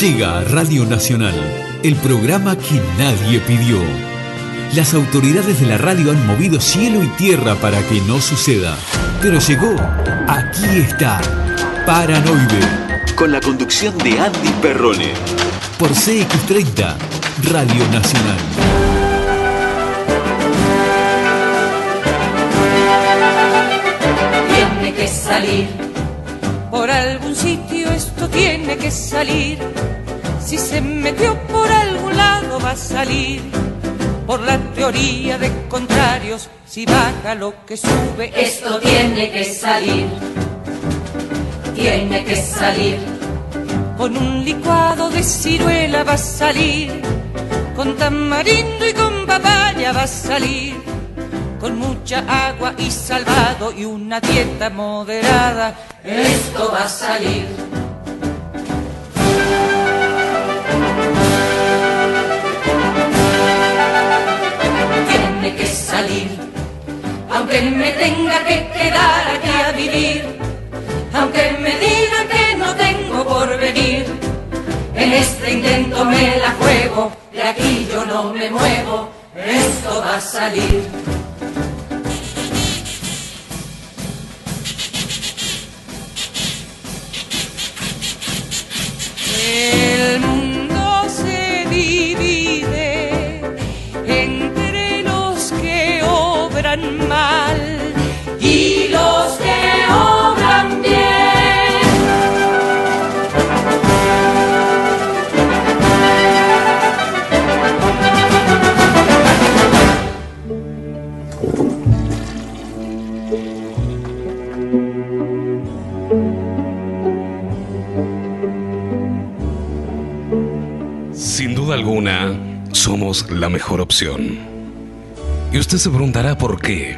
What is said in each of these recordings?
Llega a Radio Nacional el programa que nadie pidió. Las autoridades de la radio han movido cielo y tierra para que no suceda. Pero llegó. Aquí está. Paranoide. Con la conducción de Andy Perrone. Por CX30, Radio Nacional. Tiene que salir. Por algún sitio esto tiene que salir. Si se metió por algún lado va a salir. Por la teoría de contrarios, si baja lo que sube, esto tiene que salir. Tiene que salir. Con un licuado de ciruela va a salir. Con tamarindo y con papaya va a salir. Con mucha agua y salvado y una dieta moderada, esto va a salir. Tiene que salir, aunque me tenga que quedar aquí a vivir, aunque me digan que no tengo por venir. En este intento me la juego, de aquí yo no me muevo, esto va a salir. El mundo se divide entre los que obran mal y los que obran alguna, somos la mejor opción. Y usted se preguntará por qué.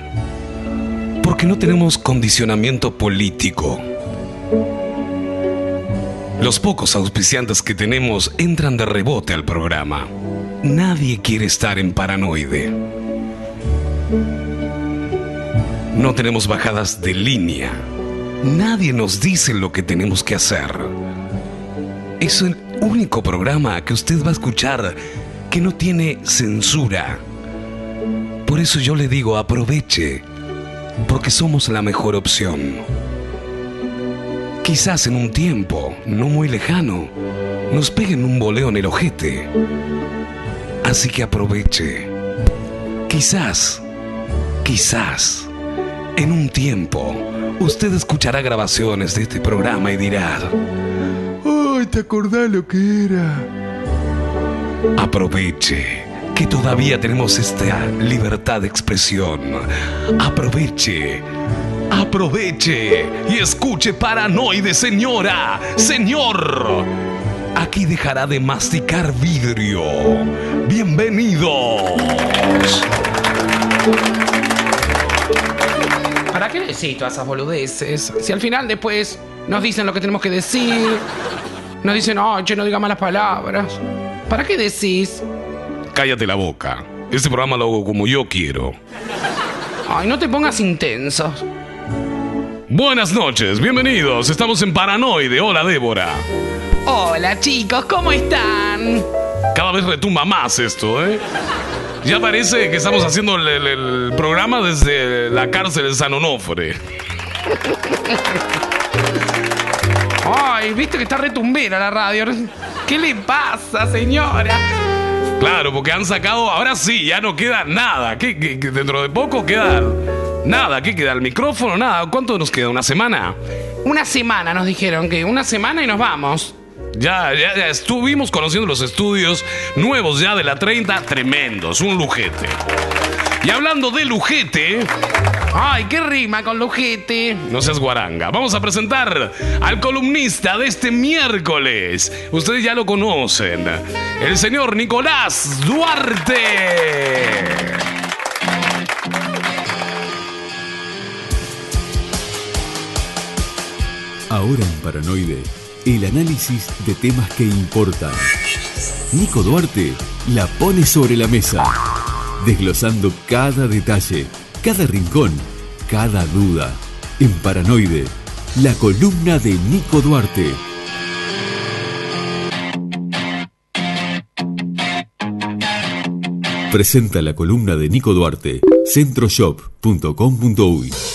Porque no tenemos condicionamiento político. Los pocos auspiciantes que tenemos entran de rebote al programa. Nadie quiere estar en paranoide. No tenemos bajadas de línea. Nadie nos dice lo que tenemos que hacer. Es el único programa que usted va a escuchar que no tiene censura. Por eso yo le digo, aproveche, porque somos la mejor opción. Quizás en un tiempo, no muy lejano, nos peguen un boleo en el ojete. Así que aproveche. Quizás, quizás, en un tiempo, usted escuchará grabaciones de este programa y dirá, ¡Ay, te acordás lo que era! Aproveche que todavía tenemos esta libertad de expresión. Aproveche. Aproveche y escuche Paranoide, señora, señor. Aquí dejará de masticar vidrio. Bienvenidos. ¿Para qué decís todas esas boludeces? Si al final después nos dicen lo que tenemos que decir, nos dicen, oh, che, no diga malas palabras. ¿Para qué decís? Cállate la boca. Este programa lo hago como yo quiero. Ay, no te pongas intensos. Buenas noches, bienvenidos. Estamos en Paranoide. Hola, Débora. Hola chicos, ¿cómo están? Cada vez retumba más esto, ¿eh? Ya parece que estamos haciendo el, el- el programa desde la cárcel de San Onofre. Ay, viste que está retumbera la radio. ¿Qué le pasa, señora? Claro, porque han sacado, ahora sí, ya no queda nada. ¿Qué, qué- qué- dentro de poco queda nada. ¿Qué queda? ¿El micrófono? Nada. ¿Cuánto nos queda? ¿Una semana? Una semana nos dijeron que una semana y nos vamos. Ya, ya, ya estuvimos conociendo los estudios nuevos ya de la 30, tremendos, un lujete. Y hablando de lujete, Ay, qué rima con lujete. no seas guaranga, vamos a presentar al columnista de este miércoles. Ustedes ya lo conocen, el señor Nicolás Duarte. Ahora en Paranoide, el análisis de temas que importan. Nico Duarte la pone sobre la mesa, desglosando cada detalle, cada rincón, cada duda. En Paranoide, la columna de Nico Duarte. Presenta la columna de Nico Duarte, centroshop.com.uy.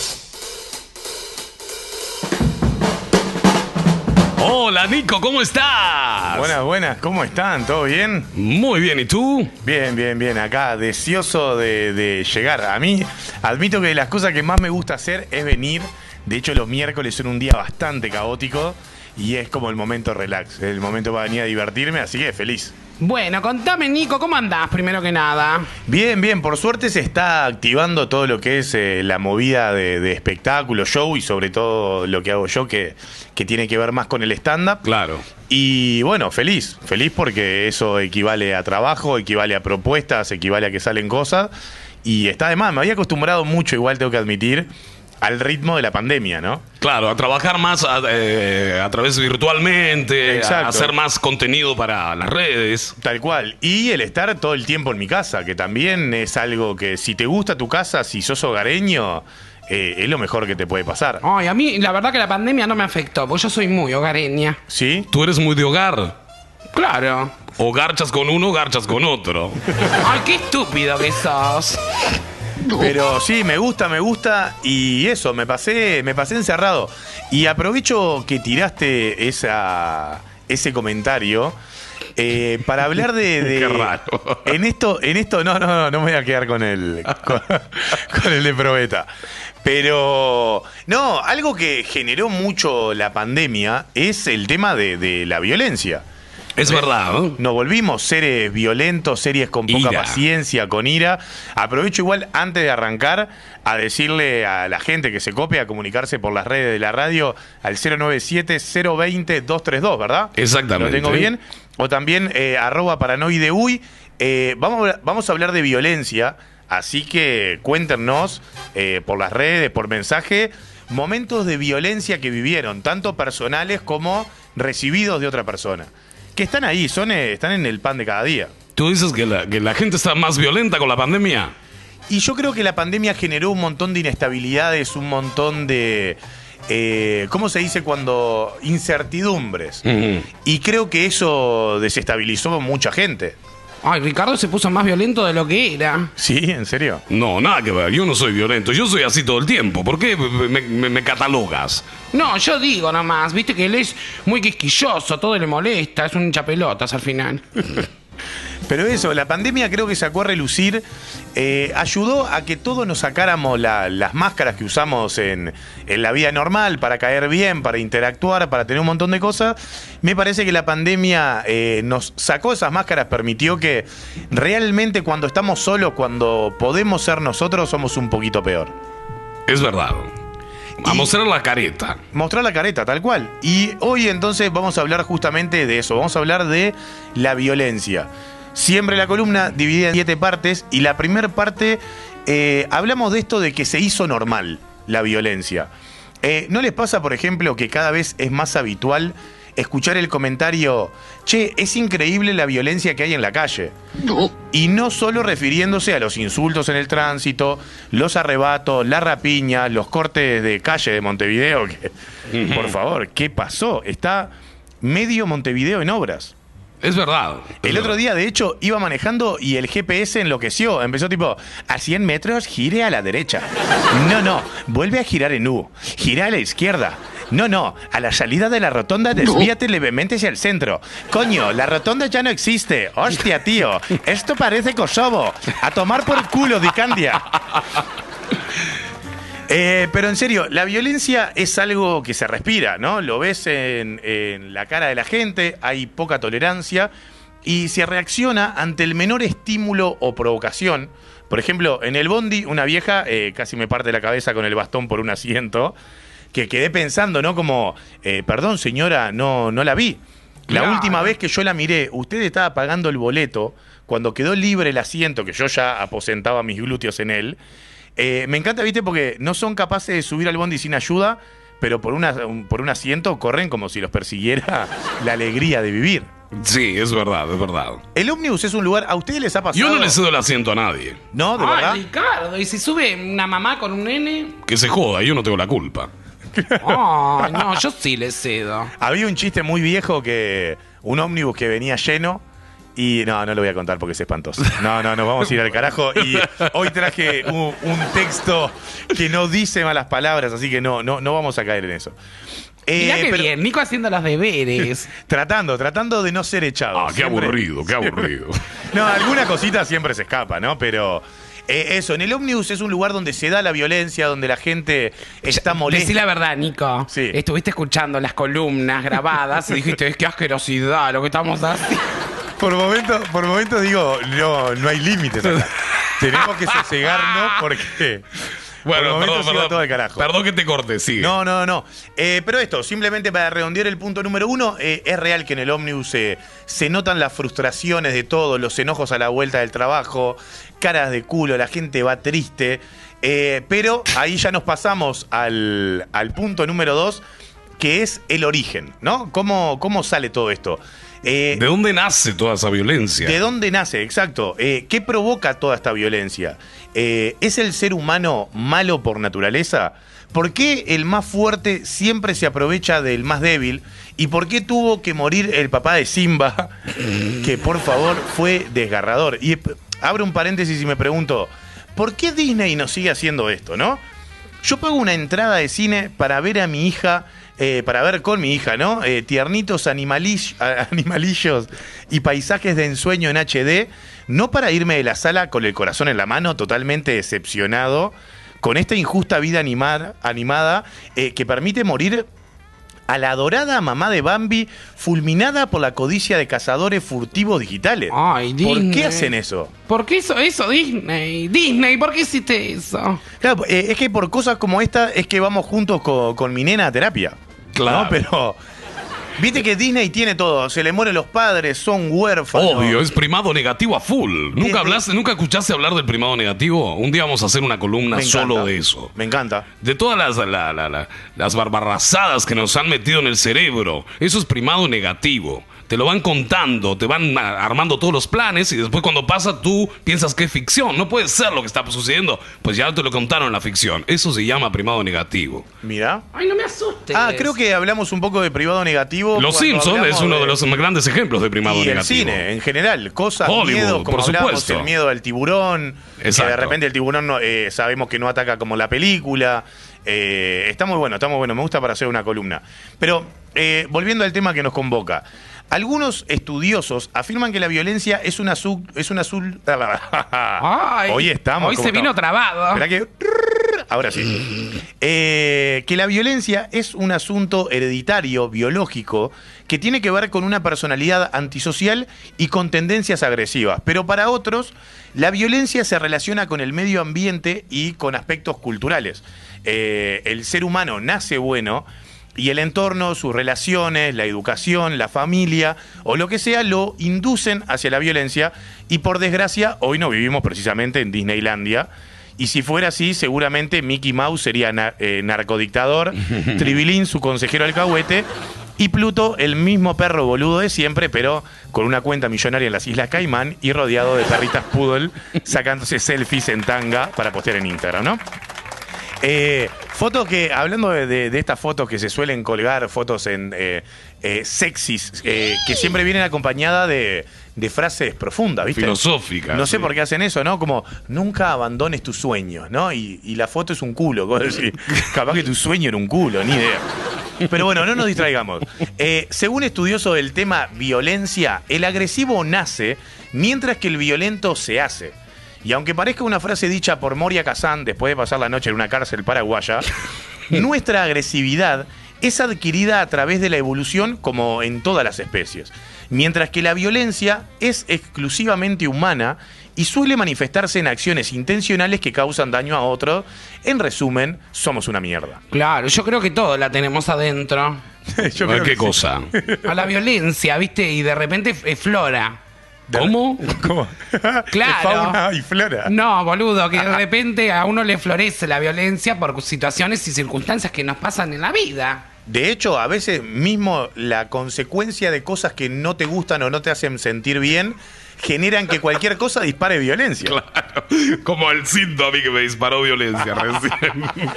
Hola Nico, ¿cómo estás? Buenas, buenas, ¿cómo están? ¿Todo bien? Muy bien, ¿y tú? Bien, bien, bien. Acá, deseoso de, de llegar. A mí, admito que de las cosas que más me gusta hacer es venir. De hecho, los miércoles son un día bastante caótico y es como el momento relax, el momento para venir a divertirme, así que feliz. Bueno, contame, Nico, ¿cómo andás primero que nada? Bien, bien, por suerte se está activando todo lo que es eh, la movida de, de espectáculo, show y sobre todo lo que hago yo que, que tiene que ver más con el stand-up. Claro. Y bueno, feliz, feliz porque eso equivale a trabajo, equivale a propuestas, equivale a que salen cosas. Y está de más, me había acostumbrado mucho, igual tengo que admitir, al ritmo de la pandemia, ¿no? Claro, a trabajar más a, eh, a través virtualmente, a hacer más contenido para las redes. Tal cual. Y el estar todo el tiempo en mi casa, que también es algo que si te gusta tu casa, si sos hogareño, eh, es lo mejor que te puede pasar. Ay, a mí la verdad que la pandemia no me afectó, porque yo soy muy hogareña. ¿Sí? Tú eres muy de hogar. Claro. O garchas con uno, garchas con otro. Ay, qué estúpido que sos. Pero sí, me gusta, me gusta. Y eso, me pasé, me pasé encerrado. Y aprovecho que tiraste esa, ese comentario. eh, para hablar de, de- Qué raro. en esto en esto no no no no me voy a quedar con el con, con el de probeta pero no algo que generó mucho la pandemia es el tema de, de la violencia Es verdad, ¿no? nos volvimos seres violentos, series con poca Ira. paciencia, con ira. Aprovecho igual antes de arrancar a decirle a la gente que se copie a comunicarse por las redes de la radio al 097-020-232, ¿verdad? Exactamente. ¿Lo tengo bien? O también eh, arroba paranoideuy. Eh, vamos, a- vamos a hablar de violencia, así que cuéntenos eh, por las redes, por mensaje, momentos de violencia que vivieron, tanto personales como recibidos de otra persona. Que están ahí, son, eh, están en el pan de cada día. Tú dices que la, que la gente está más violenta con la pandemia. Y yo creo que la pandemia generó un montón de inestabilidades, un montón de... eh, ¿Cómo se dice cuando? Incertidumbres. Y creo que eso desestabilizó a mucha gente. Ay, Ricardo se puso más violento de lo que era. ¿Sí? ¿En serio? No, nada que ver. Yo no soy violento. Yo soy así todo el tiempo. ¿Por qué me, me- me catalogas? No, yo digo nomás, viste que él es muy quisquilloso, todo le molesta, es un hinchapelotas al final. Pero eso, la pandemia creo que sacó a relucir, eh, ayudó a que todos nos sacáramos la- las máscaras que usamos en, en la vida normal para caer bien, para interactuar, para tener un montón de cosas. Me parece que la pandemia eh, nos sacó esas máscaras, permitió que realmente cuando estamos solos, cuando podemos ser nosotros, somos un poquito peor. Es verdad. A mostrar la careta. Mostrar la careta, tal cual. Y hoy entonces vamos a hablar justamente de eso. Vamos a hablar de la violencia. Siempre la columna dividida en siete partes. Y la primera parte, eh, hablamos de esto de que se hizo normal la violencia. Eh, ¿No les pasa, por ejemplo, que cada vez es más habitual escuchar el comentario, che, es increíble la violencia que hay en la calle? Y no solo refiriéndose a los insultos en el tránsito, los arrebatos, la rapiña, los cortes de calle de Montevideo, que, por favor, ¿qué pasó? Está medio Montevideo en obras. Es verdad. Es El otro día, de hecho, iba manejando y el GPS enloqueció. Empezó tipo, a 100 metros, gire a la derecha. No, no, vuelve a girar en U. Gira a la izquierda. No, no, a la salida de la rotonda desvíate levemente hacia el centro. Coño, la rotonda ya no existe. Hostia, tío, esto parece Kosovo. A tomar por culo, Dicandia. Eh, pero en serio, la violencia es algo que se respira, ¿no? Lo ves en, en la cara de la gente, hay poca tolerancia y se reacciona ante el menor estímulo o provocación. Por ejemplo, en el bondi, una vieja eh, casi me parte la cabeza con el bastón por un asiento, que quedé pensando, ¿no? Como, eh, perdón señora, no, no la vi. La Claro. última vez que yo la miré, usted estaba pagando el boleto, cuando quedó libre el asiento, que yo ya aposentaba mis glúteos en él, eh, me encanta, viste, porque no son capaces de subir al bondi sin ayuda, pero por, una, un- por un asiento corren como si los persiguiera la alegría de vivir. Sí, es verdad, es verdad. El ómnibus es un lugar, ¿a ustedes les ha pasado? Yo no le cedo el asiento a nadie. No, de Ay, verdad. Ricardo, y si sube una mamá con un nene. Que se joda, yo no tengo la culpa. Ay, no, yo sí le cedo. Había un chiste muy viejo que un ómnibus que venía lleno Y no, no lo voy a contar porque es espantoso. No, no, nos vamos a ir al carajo. Y hoy traje un, un texto que no dice malas palabras, así que no, no, no vamos a caer en eso. Mirá Eh, qué pero- bien, Nico haciendo los deberes. Tratando, tratando de no ser echado. Ah, qué Siempre- aburrido, qué aburrido. No, alguna cosita siempre se escapa, ¿no? Pero eh, eso, en el ómnibus es un lugar donde se da la violencia, donde la gente está molesta. Decí la verdad, Nico. Sí. Estuviste escuchando las columnas grabadas y dijiste, es que asquerosidad lo que estamos haciendo. Por momentos, por momentos digo, no, no hay límites acá. Tenemos que sosegarnos porque. Se iba todo al carajo. Perdón que te corte, sigue. No, no, no. Eh, pero esto, simplemente para redondear el punto número uno, eh, es real que en el ómnibus eh, se notan las frustraciones de todos, los enojos a la vuelta del trabajo, caras de culo, la gente va triste. eh, pero ahí ya nos pasamos al, al punto número dos, que es el origen, ¿no? ¿Cómo, cómo sale todo esto? Eh, ¿De dónde nace toda esa violencia? ¿De dónde nace? Exacto. Eh, ¿Qué provoca toda esta violencia? Eh, ¿Es el ser humano malo por naturaleza? ¿Por qué el más fuerte siempre se aprovecha del más débil? ¿Y por qué tuvo que morir el papá de Simba? Que por favor fue desgarrador. Y abro un paréntesis y me pregunto, ¿por qué Disney nos sigue haciendo esto, no? Yo pago una entrada de cine para ver a mi hija, eh, para ver con mi hija, ¿no? Eh, tiernitos animalillos y paisajes de ensueño en HD, no para irme de la sala con el corazón en la mano, totalmente decepcionado, con esta injusta vida animar- animada eh, que permite morir a la adorada mamá de Bambi, fulminada por la codicia de cazadores furtivos digitales. Ay, ¿Por qué hacen eso? ¿Por qué hizo eso Disney? Disney, ¿por qué hiciste eso? Claro, eh, es que por cosas como esta es que vamos juntos con, con mi nena a terapia. Claro. ¿no? Pero viste que Disney tiene todo. Se le mueren los padres, son huérfanos. Obvio, es primado negativo a full. ¿Nunca hablaste, nunca escuchaste hablar del primado negativo? Un día vamos a hacer una columna solo de eso. Me encanta. De todas las, la- la- la- las barbarrazadas que nos han metido en el cerebro. Eso es primado negativo. Te lo van contando, te van a- armando todos los planes y después cuando pasa tú piensas que es ficción. No puede ser lo que está sucediendo. Pues ya te lo contaron en la ficción. Eso se llama primado negativo. Mira. Ay, no me asustes. Ah, creo que hablamos un poco de privado negativo. Los Simpsons es uno de los grandes ejemplos de primado y el negativo. cine, en general, cosas, Hollywood, miedo, como por hablábamos, supuesto. el miedo al tiburón, que de repente el tiburón no- eh, sabemos que no ataca como la película. Eh, está muy bueno, está muy bueno, me gusta para hacer una columna. Pero eh, volviendo al tema que nos convoca, algunos estudiosos afirman que la violencia es un azul, es un azul. Hoy estamos. Hoy ¿cómo se vino estamos? trabado. Que. Ahora sí. Eh, que la violencia es un asunto hereditario, biológico, que tiene que ver con una personalidad antisocial y con tendencias agresivas. Pero para otros, la violencia se relaciona con el medio ambiente y con aspectos culturales. Eh, el ser humano nace bueno. Y el entorno, sus relaciones, la educación, la familia o lo que sea lo inducen hacia la violencia y por desgracia hoy no vivimos precisamente en Disneylandia. Y si fuera así, seguramente Mickey Mouse sería na- eh, narcodictador, Tribilín su consejero alcahuete y Pluto el mismo perro boludo de siempre, pero con una cuenta millonaria en las Islas Caimán y rodeado de perritas poodle sacándose selfies en tanga para postear en Instagram, ¿no? Eh, fotos que, hablando de, de- de estas fotos que se suelen colgar, fotos en eh, eh, sexys, eh, que siempre vienen acompañadas de, de frases profundas, ¿viste? Filosóficas, No sé sí. por qué hacen eso, ¿no? Como, nunca abandones tus sueños, ¿no? Y, y la foto es un culo, capaz que tu sueño era un culo, ni idea. Pero bueno, no nos distraigamos. Eh, según estudiosos del tema violencia, el agresivo nace mientras que el violento se hace. Y aunque parezca una frase dicha por Moria Kazan después de pasar la noche en una cárcel paraguaya, nuestra agresividad es adquirida a través de la evolución como en todas las especies, mientras que la violencia es exclusivamente humana y suele manifestarse en acciones intencionales que causan daño a otros. En resumen, somos una mierda. Claro, yo creo que todo la tenemos adentro. Yo creo ¿Qué que sí. cosa? A la violencia, ¿viste? Y de repente eh, flora. ¿Cómo? ¿Cómo? Claro. Fauna y flora. No, boludo, que de repente a uno le florece la violencia por situaciones y circunstancias que nos pasan en la vida. De hecho, a veces mismo la consecuencia de cosas que no te gustan o no te hacen sentir bien generan que cualquier cosa dispare violencia. Claro, como el cinto a mí que me disparó violencia recién.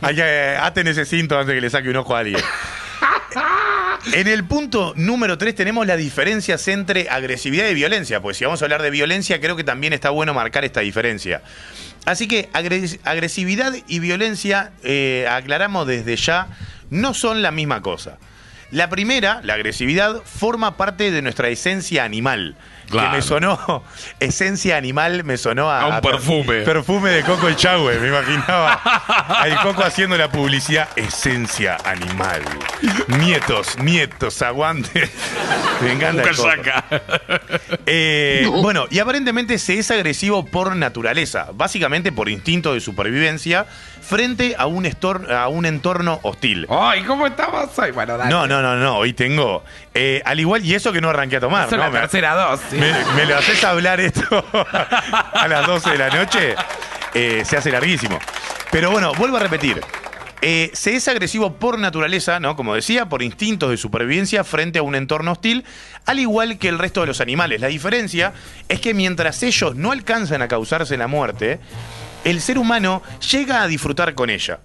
Hay que aten ese cinto antes que le saque un ojo a alguien. En el punto número 3 tenemos las diferencias entre agresividad y violencia. Pues si vamos a hablar de violencia, creo que también está bueno marcar esta diferencia. Así que agres- agresividad y violencia, eh, aclaramos desde ya, no son la misma cosa. La primera, la agresividad, forma parte de nuestra esencia animal. Claro. Que me sonó, esencia animal, me sonó a, A un perfume. Perfume de Coco el Chagüe, me imaginaba. Al Coco haciendo la publicidad, esencia animal. Nietos, nietos, aguante. Me encanta el Coco. Eh, bueno, y aparentemente se es agresivo por naturaleza, básicamente por instinto de supervivencia, frente a un, estor- a un entorno hostil. Ay, ¿cómo estabas hoy? Bueno, dale. No, no, no, no, hoy tengo. eh, al igual, y eso que no arranqué a tomar. Esa es ¿no? la Me- tercera dosis. me, me lo haces hablar esto a las 12 de la noche, eh, se hace larguísimo. Pero bueno, vuelvo a repetir. Eh, se es agresivo por naturaleza, ¿no? Como decía, por instintos de supervivencia frente a un entorno hostil, al igual que el resto de los animales. La diferencia es que mientras ellos no alcanzan a causarse la muerte, el ser humano llega a disfrutar con ella.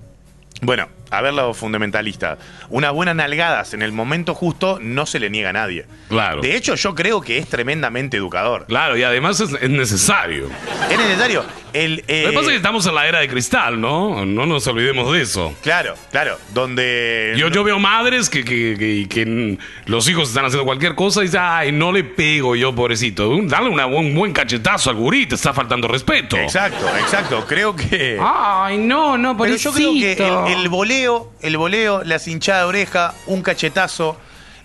Bueno, a ver lo fundamentalista. Unas buenas nalgadas en el momento justo no se le niega a nadie. Claro. De hecho, yo creo que es tremendamente educador. Claro, y además es, es necesario. Es necesario. El, eh, Lo que pasa es que estamos en la era de cristal, ¿no? No nos olvidemos de eso. Claro, claro. Donde. Yo, yo veo madres que, que, que- que, los hijos están haciendo cualquier cosa y dicen, ay, no le pego yo, pobrecito. Un- Dale una- un buen cachetazo al gurí, te está faltando respeto. Exacto, exacto. Creo que. Ay, no, no, Pero yo creo que el, el voleo, el voleo, la cinchada de oreja, un cachetazo.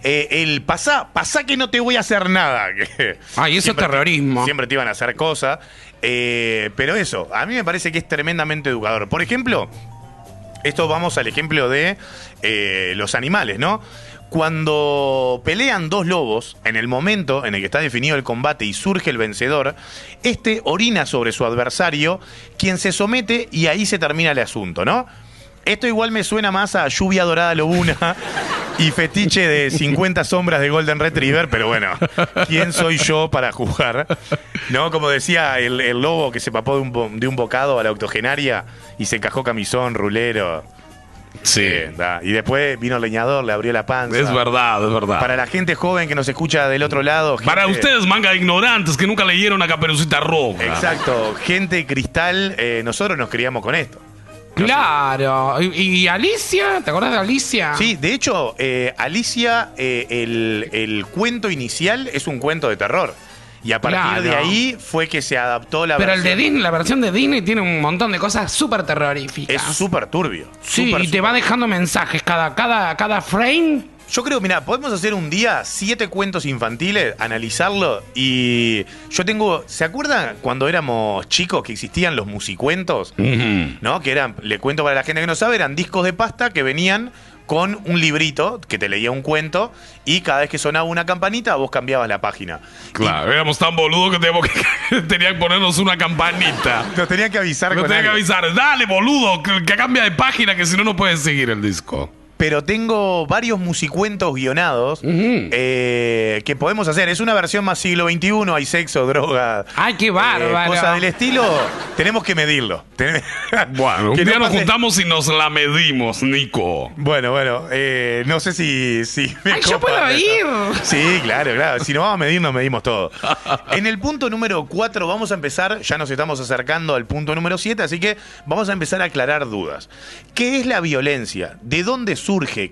eh, el pasá, pasá que no te voy a hacer nada. Ay, eso es te- terrorismo. siempre te iban a hacer cosas. eh, pero eso, a mí me parece que es tremendamente educador. Por ejemplo, esto vamos al ejemplo de eh, los animales, ¿no? Cuando pelean dos lobos, en el momento en el que está definido el combate y surge el vencedor, este orina sobre su adversario, quien se somete y ahí se termina el asunto, ¿no? Esto igual me suena más a lluvia dorada lobuna y fetiche de 50 sombras de Golden Retriever, pero bueno, ¿quién soy yo para jugar? ¿No? Como decía el, el lobo que se papó de un, de un bocado a la octogenaria y se encajó camisón, rulero. Sí. Da. Y después vino el leñador, le abrió la panza. Es verdad, es verdad. Para la gente joven que nos escucha del otro lado. Para ustedes, manga de ignorantes que nunca leyeron a Caperucita Roja. Exacto, gente cristal, eh, nosotros nos criamos con esto. Claro. ¿Y, y Alicia? ¿Te acordás de Alicia? Sí, de hecho, eh, Alicia, eh, el, el cuento inicial es un cuento de terror. Y a partir Claro. de ahí fue que se adaptó la Pero el de versión. Disney, la versión de Disney tiene un montón de cosas súper terroríficas. Es súper turbio. Sí, y te va dejando mensajes cada, cada, cada frame. Yo creo, mira, podemos hacer un día siete cuentos infantiles, analizarlo y yo tengo, ¿se acuerdan cuando éramos chicos que existían los musicuentos? ¿No? Que eran, le cuento para la gente que no sabe, eran discos de pasta que venían con un librito que te leía un cuento y cada vez que sonaba una campanita vos cambiabas la página. Claro, éramos tan boludos que teníamos que, tenían que ponernos una campanita. Nos tenían que avisar Nos tenían que avisar, dale boludo, que, que cambia de página que si no, no puedes seguir el disco. Pero tengo varios musicuentos guionados eh, que podemos hacer. Es una versión más siglo XXI, hay sexo, droga. Ay, qué bárbaro. Cosas del estilo, tenemos que medirlo. Bueno, un Que día no nos pase- juntamos y nos la medimos, Nico. Bueno, bueno, eh, no sé si, si me Ay, yo puedo ir. Sí, claro, claro. Si nos vamos a medir, nos medimos todo. En el punto número 4 vamos a empezar, ya nos estamos acercando al punto número 7, así que vamos a empezar a aclarar dudas. ¿Qué es la violencia? ¿De dónde surge?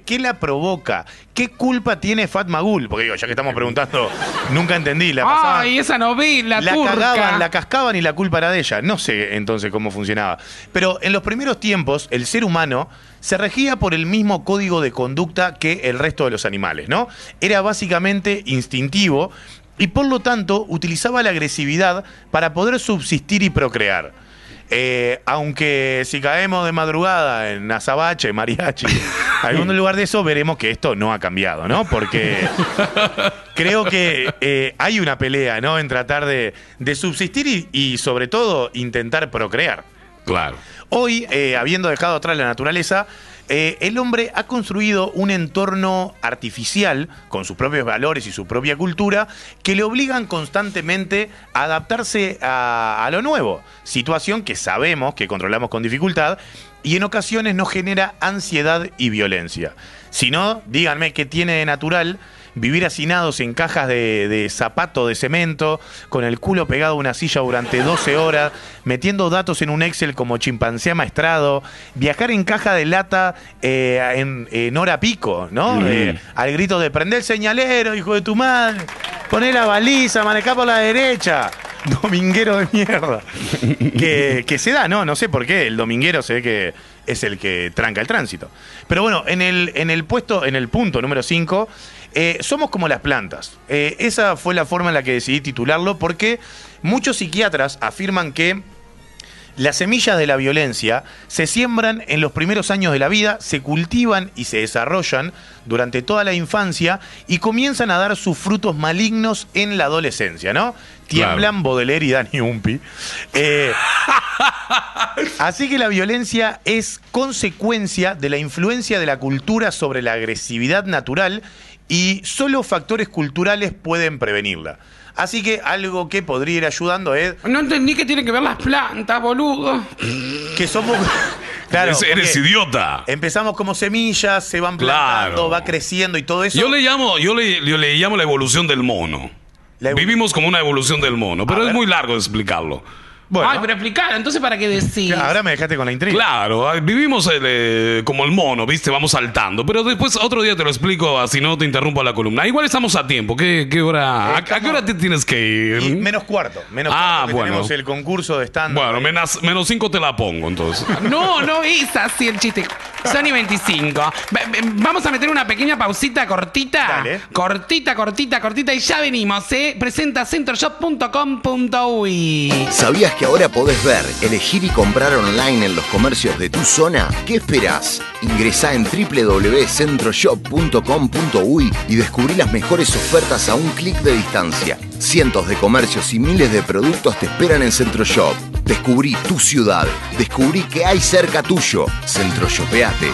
¿Qué la provoca? ¿Qué culpa tiene Fatma Gul? Porque digo, ya que estamos preguntando, nunca entendí. La pasaban- Ay, esa novela la turca. cagaban, la cascaban y la culpa era de ella. No sé entonces cómo funcionaba. Pero en los primeros tiempos, el ser humano se regía por el mismo código de conducta que el resto de los animales, ¿no? Era básicamente instintivo y por lo tanto utilizaba la agresividad para poder subsistir y procrear. Eh, aunque si caemos de madrugada en Azabache, Mariachi, algún lugar de eso, veremos que esto no ha cambiado, ¿no? Porque creo que eh, hay una pelea, ¿no? En tratar de, de subsistir y, y, sobre todo, intentar procrear. Claro. Hoy, eh, habiendo dejado atrás la naturaleza, eh, el hombre ha construido un entorno artificial con sus propios valores y su propia cultura que le obligan constantemente a adaptarse a, a lo nuevo, situación que sabemos que controlamos con dificultad y en ocasiones nos genera ansiedad y violencia. Si no, díganme qué tiene de natural vivir hacinados en cajas de, de zapato de cemento, con el culo pegado a una silla durante 12 horas, metiendo datos en un Excel como chimpancé amaestrado, viajar en caja de lata eh, en, en hora pico, ¿no? Mm. Eh, al grito de prender el señalero, hijo de tu madre, poné la baliza, manejá por la derecha. Dominguero de mierda. que, que se da, ¿no? No sé por qué. El dominguero se ve que es el que tranca el tránsito. Pero bueno, en el, en el puesto, en el punto número 5, somos como las plantas. Eh, esa fue la forma en la que decidí titularlo porque muchos psiquiatras afirman que las semillas de la violencia se siembran en los primeros años de la vida, se cultivan y se desarrollan durante toda la infancia y comienzan a dar sus frutos malignos en la adolescencia, ¿no? Tiemblan Baudelaire y Dani Umpi. Eh, así que la violencia es consecuencia de la influencia de la cultura sobre la agresividad natural y solo factores culturales pueden prevenirla. Así que algo que podría ir ayudando es No entendí que tiene que ver las plantas, boludo. que somos. Claro, Eres- idiota. Empezamos como semillas, se van plantando, Claro. va creciendo y todo eso. Yo le llamo, yo le, yo le llamo la evolución del mono. Vivimos como una evolución del mono, pero A es ver. muy largo de explicarlo. Bueno, Ay, pero explicar, entonces ¿para qué decís? ahora me dejaste con la intriga. Claro, ah, vivimos el, eh, como el mono, ¿viste? Vamos saltando. Pero después otro día te lo explico, así no te interrumpo la columna. Igual estamos a tiempo. ¿Qué, qué hora? ¿A, a qué hora te tienes que ir? Y menos cuarto, menos Ah, cuarto bueno. tenemos el concurso de stand Bueno, menos, menos cinco te la pongo, entonces. No, no es así el chiste. Sony 25. Va- va- Vamos a meter una pequeña pausita cortita. Dale. Cortita, cortita, cortita y ya venimos, ¿eh? Presenta centroshop.com.uy. ¿Sabías que ahora podés ver, elegir y comprar online en los comercios de tu zona? ¿Qué esperás? Ingresá en www.centroshop.com.uy y descubrí las mejores ofertas a un clic de distancia. Cientos de comercios y miles de productos te esperan en Centroshop. Descubrí tu ciudad. Descubrí que hay cerca tuyo. Centroshopeate.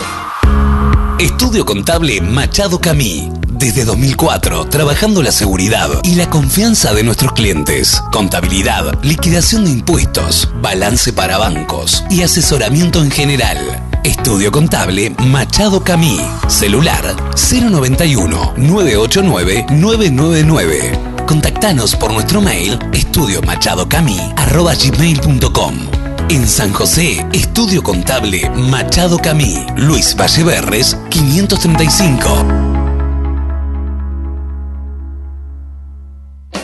Estudio Contable Machado Camí. Desde 2004, trabajando la seguridad y la confianza de nuestros clientes. Contabilidad, liquidación de impuestos, balance para bancos y asesoramiento en general. Estudio Contable Machado Camí. Celular 091-989-999. Contactanos por nuestro mail estudiomachadocamí.com. En San José, Estudio Contable Machado Camí, Luis Valleverres, 535.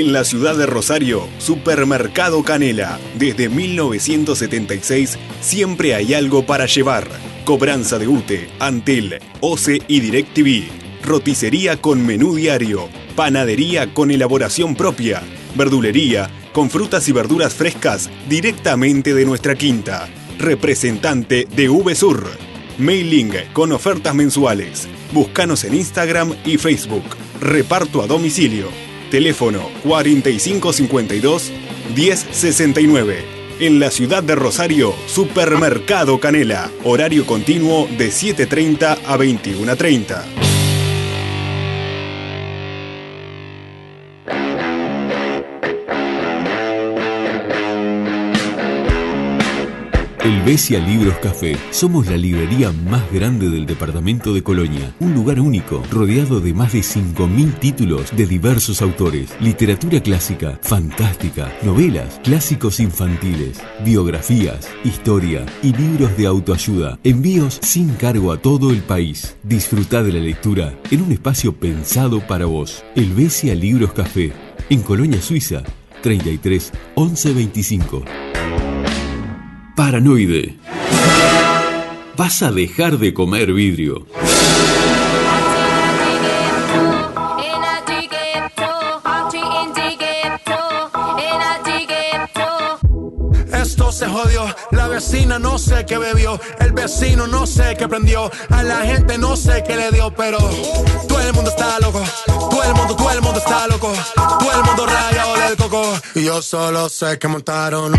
En la ciudad de Rosario, Supermercado Canela. Desde 1976 siempre hay algo para llevar. Cobranza de UTE, Antel, OCE y DirecTV. Roticería con menú diario. Panadería con elaboración propia. Verdulería con frutas y verduras frescas directamente de nuestra quinta. Representante de VSUR. Mailing con ofertas mensuales. Búscanos en Instagram y Facebook. Reparto a domicilio. Teléfono 4552 1069. En la ciudad de Rosario, Supermercado Canela. Horario continuo de 7.30 a 21.30. Helvecia Libros Café. Somos la librería más grande del departamento de Colonia. Un lugar único, rodeado de más de 5.000 títulos de diversos autores. Literatura clásica, fantástica, novelas, clásicos infantiles, biografías, historia y libros de autoayuda. Envíos sin cargo a todo el país. Disfruta de la lectura en un espacio pensado para vos. Helvecia Libros Café. En Colonia Suiza, 33 11 25. Paranoide. Vas a dejar de comer vidrio. Esto se jodió, la vecina no sé qué bebió, el vecino no sé qué prendió, a la gente no sé qué le dio, pero todo el mundo está loco, todo el mundo, todo el mundo está loco, todo el mundo rayado del coco, y yo solo sé que montaron.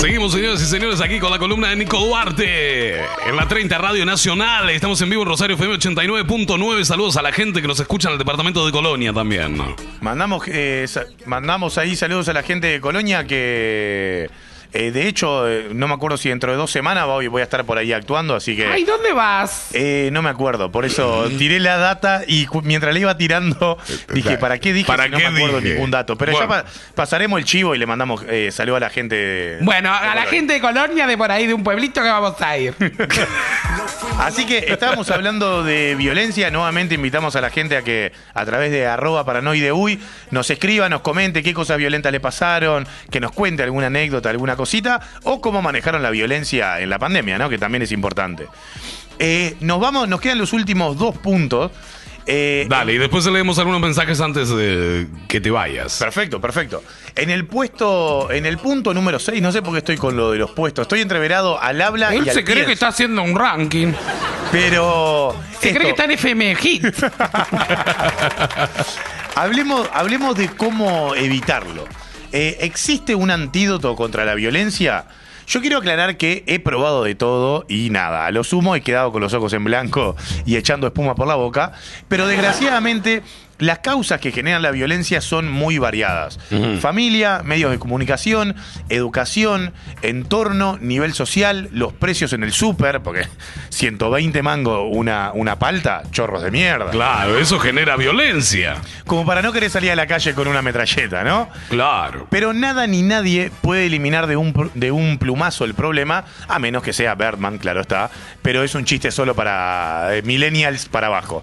Seguimos, señores y señores, aquí con la columna de Nico Duarte en la 30 Radio Nacional. Estamos en vivo en Rosario FM 89.9. Saludos a la gente que nos escucha en el departamento de Colonia también. Mandamos, eh, mandamos ahí saludos a la gente de Colonia que, eh, de hecho, eh, no me acuerdo si dentro de dos semanas voy, voy a estar por ahí actuando, así que... Ay, ¿dónde vas? Eh, no me acuerdo, por eso tiré la data y cu- mientras le iba tirando dije, ¿para qué dije ¿Para si no qué me acuerdo dije? ningún dato? Pero ya pa- pasaremos el chivo y le mandamos eh, saludo a la gente. Bueno, a la gente de Colonia, de por ahí, de un pueblito que vamos a ir. Así que estábamos hablando de violencia. Nuevamente invitamos a la gente a que a través de arroba paranoideuy nos escriba, nos comente qué cosas violentas le pasaron, que nos cuente alguna anécdota, alguna cosita, o cómo manejaron la violencia en la pandemia, ¿no? Que también es importante. Eh, nos vamos, nos quedan los últimos dos puntos. Eh, Dale, y después leemos algunos mensajes antes de que te vayas. Perfecto, perfecto. En el puesto, en el punto número 6, no sé por qué estoy con lo de los puestos, estoy entreverado al habla Él y al se cree pienso, que está haciendo un ranking. Pero. Se esto, cree que está en FM Hit. hablemos, hablemos de cómo evitarlo. Eh, ¿Existe un antídoto contra la violencia? Yo quiero aclarar que he probado de todo y nada, a lo sumo he quedado con los ojos en blanco y echando espuma por la boca, pero desgraciadamente las causas que generan la violencia son muy variadas. Familia, medios de comunicación, educación, entorno, nivel social, los precios en el súper, porque 120 mango una, una palta, chorros de mierda. Claro, eso genera violencia. Como para no querer salir a la calle con una metralleta, ¿no? Claro. Pero nada ni nadie puede eliminar de un, de un plumazo el problema, a menos que sea Birdman, claro está. Pero es un chiste solo para eh, millennials para abajo.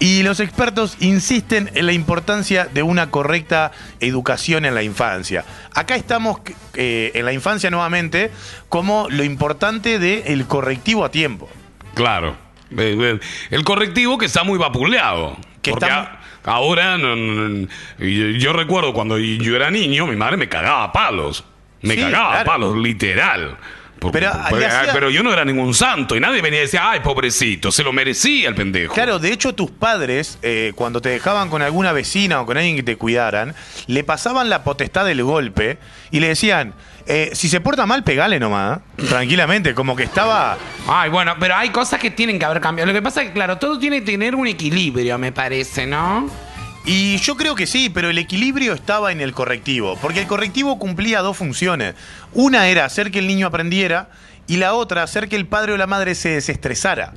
Y los expertos insisten en la importancia de una correcta educación en la infancia. Acá estamos eh, en la infancia nuevamente como lo importante del correctivo a tiempo. Claro. Eh, eh, El correctivo que está muy vapuleado. Que Porque está- ahora, yo, yo recuerdo cuando yo era niño, mi madre me cagaba a palos. Me Sí, cagaba a claro. palos, literal. Pero, hacía- pero yo no era ningún santo y nadie venía y decía, ay, pobrecito, se lo merecía el pendejo. Claro, de hecho tus padres, eh, cuando te dejaban con alguna vecina o con alguien que te cuidaran, le pasaban la potestad del golpe y le decían, eh, si se porta mal, pegale nomás, ¿eh? tranquilamente, como que estaba... Ay, bueno, pero hay cosas que tienen que haber cambiado. Lo que pasa es que, claro, todo tiene que tener un equilibrio, me parece, ¿no? Y yo creo que sí, pero el equilibrio estaba en el correctivo, porque el correctivo cumplía dos funciones. Una era hacer que el niño aprendiera y la otra hacer que el padre o la madre se desestresara.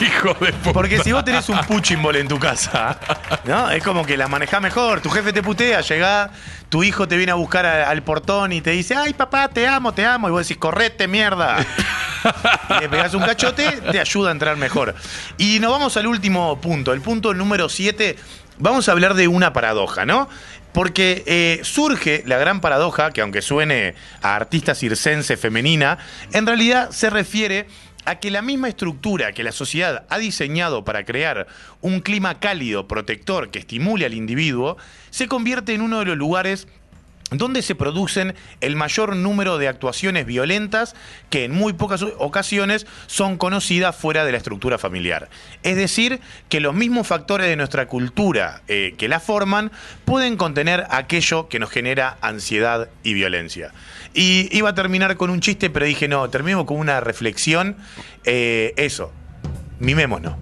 Hijo de puta. Porque si vos tenés un puchimbol en tu casa, ¿no? Es como que la manejás mejor. Tu jefe te putea, llegá, tu hijo te viene a buscar a- al portón y te dice, ay papá, te amo, te amo. Y vos decís, correte, mierda. Y le pegás un cachote, te ayuda a entrar mejor. Y nos vamos al último punto, el punto número 7. Vamos a hablar de una paradoja, ¿no? Porque eh, surge la gran paradoja, que aunque suene a artista circense femenina, en realidad se refiere a que la misma estructura que la sociedad ha diseñado para crear un clima cálido, protector, que estimule al individuo, se convierte en uno de los lugares donde se producen el mayor número de actuaciones violentas que en muy pocas ocasiones son conocidas fuera de la estructura familiar. Es decir, que los mismos factores de nuestra cultura eh, que la forman pueden contener aquello que nos genera ansiedad y violencia. Y iba a terminar con un chiste, pero dije, no, terminemos con una reflexión. Eh, eso, mimémonos.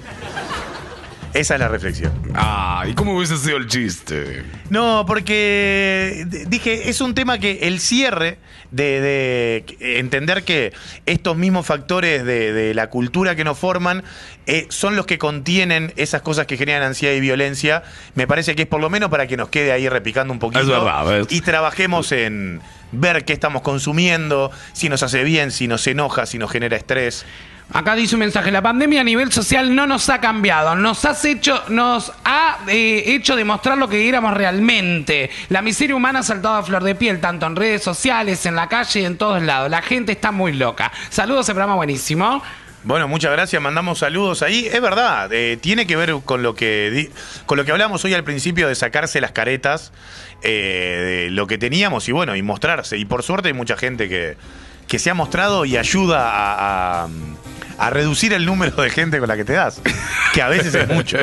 Esa es la reflexión. Ah, ¿y cómo hubiese sido el chiste? No, porque dije, es un tema que el cierre de, de entender que estos mismos factores de, de la cultura que nos forman eh, son los que contienen esas cosas que generan ansiedad y violencia, me parece que es por lo menos para que nos quede ahí repicando un poquito Es verdad, ¿ves? y trabajemos en ver qué estamos consumiendo, si nos hace bien, si nos enoja, si nos genera estrés. Acá dice un mensaje, la pandemia a nivel social no nos ha cambiado, nos has hecho, nos ha eh, hecho demostrar lo que éramos realmente. La miseria humana ha saltado a flor de piel, tanto en redes sociales, en la calle y en todos lados. La gente está muy loca. Saludos, el programa buenísimo. Bueno, muchas gracias, mandamos saludos ahí. Es verdad, eh, tiene que ver con lo que con lo que hablamos hoy al principio de sacarse las caretas eh, de lo que teníamos y bueno, y mostrarse. Y por suerte hay mucha gente que, que se ha mostrado y ayuda a- a reducir el número de gente con la que te das, que a veces es mucho.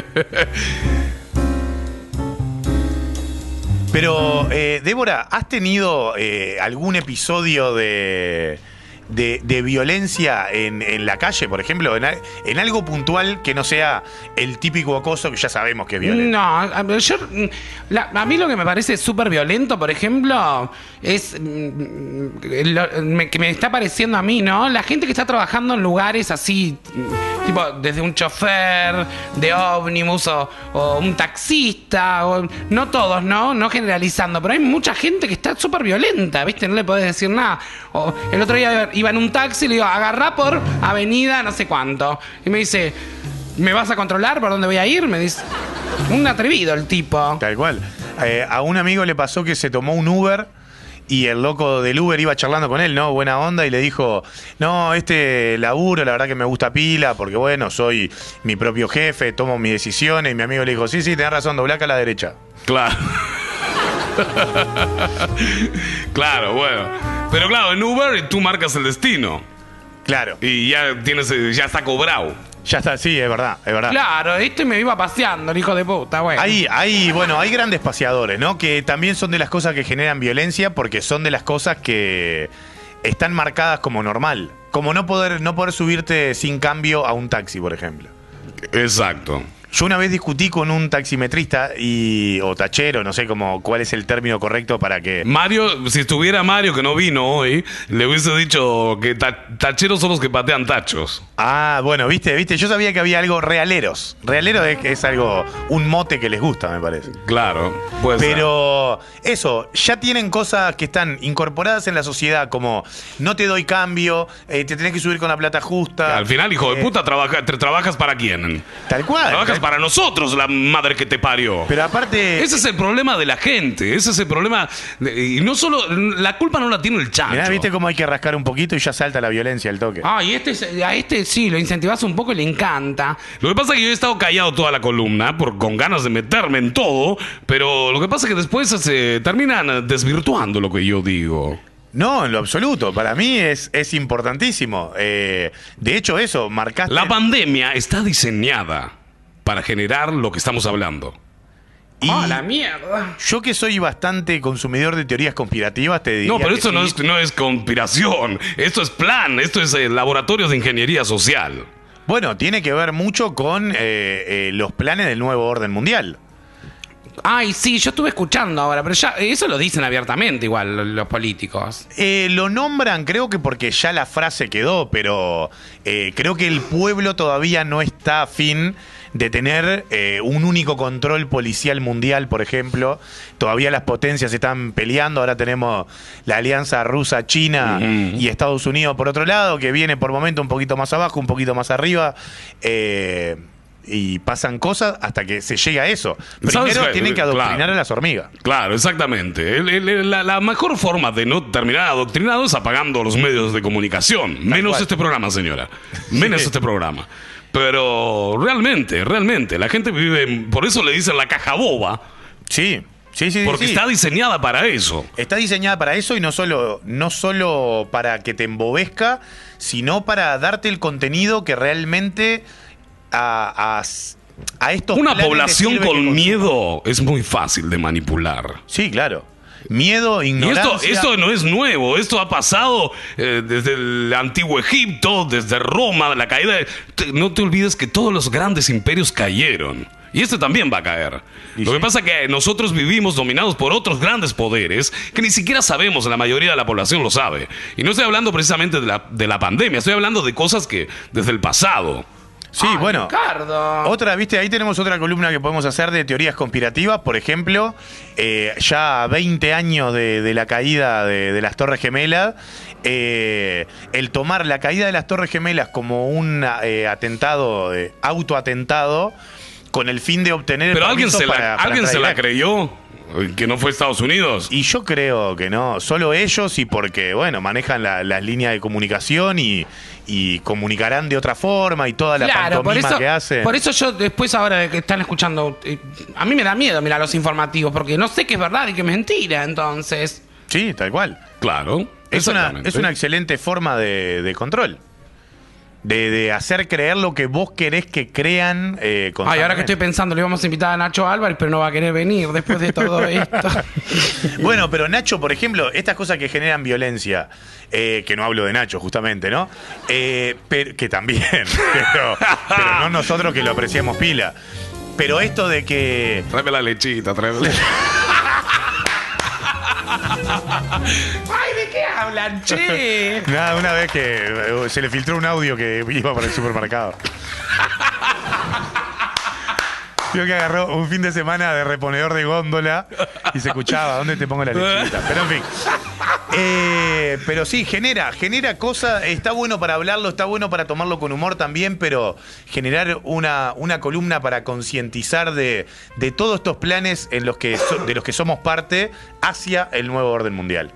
Pero, eh, Débora, ¿has tenido eh, algún episodio de, de, violencia en, en la calle, por ejemplo? En, al- en algo puntual que no sea el típico acoso que ya sabemos que es violento. No, yo, mm, la- a mí lo que me parece súper violento, por ejemplo, es mm, me- que me está pareciendo a mí, ¿no? La gente que está trabajando en lugares así, mm, tipo desde un chofer de ómnibus o, o un taxista, no todos, ¿no? No generalizando, pero hay mucha gente que está súper violenta, ¿viste? No le podés decir nada. O el otro día iba en un taxi y le digo, agarrá por avenida no sé cuánto. Y me dice... ¿Me vas a controlar por dónde voy a ir? Me dice. Un atrevido el tipo. Tal cual. Eh, a un amigo le pasó que se tomó un Uber y el loco del Uber iba charlando con él, ¿no? Buena onda, y le dijo, no, este laburo, la verdad que me gusta pila, porque bueno, soy mi propio jefe, tomo mis decisiones, y mi amigo le dijo, sí, sí, tenés razón, dobla acá a la derecha. Claro. claro, bueno. Pero claro, en Uber tú marcas el destino. Claro. Y ya tienes, eh, ya está cobrado. Ya está, sí, es verdad, es verdad. Claro, este me iba paseando, el hijo de puta, bueno. Hay, hay, bueno, hay grandes paseadores, ¿no? Que también son de las cosas que generan violencia porque son de las cosas que están marcadas como normal. Como no poder, no poder subirte sin cambio a un taxi, por ejemplo. Exacto. Yo una vez discutí con un taximetrista y o tachero, no sé cómo cuál es el término correcto para que Mario, si estuviera Mario que no vino hoy, le hubiese dicho que ta- tacheros son los que patean tachos. Ah, bueno, viste, viste, yo sabía que había algo realeros. Realero es, es algo un mote que les gusta, me parece. Claro, pues. Pero eso, ya tienen cosas que están incorporadas en la sociedad, como no te doy cambio, eh, te tenés que subir con la plata justa. Al final, hijo de Eh, puta, trabaja, te trabajas para quién? Tal cual. Trabajas tal- para nosotros, la madre que te parió. Pero aparte, Ese es el problema de la gente, ese es el problema. de- y no solo. La culpa no la tiene el chancho. mirá, viste cómo hay que rascar un poquito y ya salta la violencia al toque. Ah, y este, es- a este sí, lo incentivas un poco y le encanta. Lo que pasa es que yo he estado callado toda la columna por, con ganas de meterme en todo, pero lo que pasa es que después se terminan desvirtuando lo que yo digo. No, en lo absoluto. Para mí es, es importantísimo. Eh, de hecho, eso, marcaste. La pandemia está diseñada para generar lo que estamos hablando. y Ah, la mierda. yo que soy bastante consumidor de teorías conspirativas, te diría. No, pero que esto no, es, no es conspiración, esto es plan, esto es eh, laboratorios de ingeniería social. Bueno, tiene que ver mucho con eh, eh, los planes del nuevo orden mundial. Ay, sí, yo estuve escuchando ahora, pero ya eso lo dicen abiertamente igual los políticos. Eh, lo nombran, creo que porque ya la frase quedó, pero eh, creo que el pueblo todavía no está a fin de tener eh, un único control policial mundial, por ejemplo. Todavía las potencias están peleando. Ahora tenemos la alianza rusa-China y Estados Unidos por otro lado, que viene por momento un poquito más abajo, un poquito más arriba. Eh, y pasan cosas hasta que se llega a eso. ¿Sabes Primero tienen que adoctrinar Claro. a las hormigas. Claro, exactamente. El- el- la, la mejor forma de no terminar adoctrinado es apagando los medios de comunicación. Menos este programa, señora. Menos este programa. Pero realmente, realmente, la gente vive... Por eso le dicen la caja boba. Sí, sí, sí. Porque sí. está diseñada para eso. Está diseñada para eso y no solo, no solo para que te embobezca, sino para darte el contenido que realmente a, a, a estos Una población con miedo es muy fácil de manipular. Sí, claro. Miedo, Y ignorancia. esto, esto no es nuevo, esto ha pasado eh, desde el antiguo Egipto, desde Roma, la caída. de- te- no te olvides que todos los grandes imperios cayeron. Y este también va a caer. Lo que pasa es que nosotros vivimos dominados por otros grandes poderes que ni siquiera sabemos, la mayoría de la población lo sabe. Y no estoy hablando precisamente de la, de la pandemia, estoy hablando de cosas que desde el pasado. Sí, Ay, bueno. Ricardo. Otra, viste, ahí tenemos otra columna que podemos hacer de teorías conspirativas. Por ejemplo, eh, ya 20 años de, de la caída de, de las Torres Gemelas, eh, el tomar la caída de las Torres Gemelas como un eh, atentado, eh, autoatentado, con el fin de obtener el Pero alguien permiso se la, para- para alguien se la creyó, que no fue Estados Unidos. Y yo creo que no, solo ellos y porque, bueno, manejan la- las líneas de comunicación y, y comunicarán de otra forma y toda la Claro, por pantomima eso, que hacen. por eso yo después ahora de que están escuchando, eh, a mí me da miedo mirar los informativos porque no sé qué es verdad y qué es mentira, entonces. Sí, tal cual. Claro. Es una, es una excelente forma de, de control. De, de hacer creer lo que vos querés que crean. Eh, Ay, ahora que estoy pensando, le íbamos a invitar a Nacho Álvarez, pero no va a querer venir después de todo esto. Bueno, pero Nacho, por ejemplo, estas cosas que generan violencia, eh, que no hablo de Nacho justamente, ¿no? Eh, pero- que también, pero, pero no nosotros que lo apreciamos pila. Pero esto de que Tráeme la lechita, tráeme la Ay, ¿de qué hablan, che? Nada, una vez que eh, se le filtró un audio que iba para el supermercado. Vio que agarró un fin de semana de reponedor de góndola y se escuchaba, ¿dónde te pongo la lechita? Pero en fin. Eh, pero sí, genera, genera cosas, está bueno para hablarlo, está bueno para tomarlo con humor también, pero generar una, una columna para concientizar de, de todos estos planes en los que so- de los que somos parte hacia el nuevo orden mundial.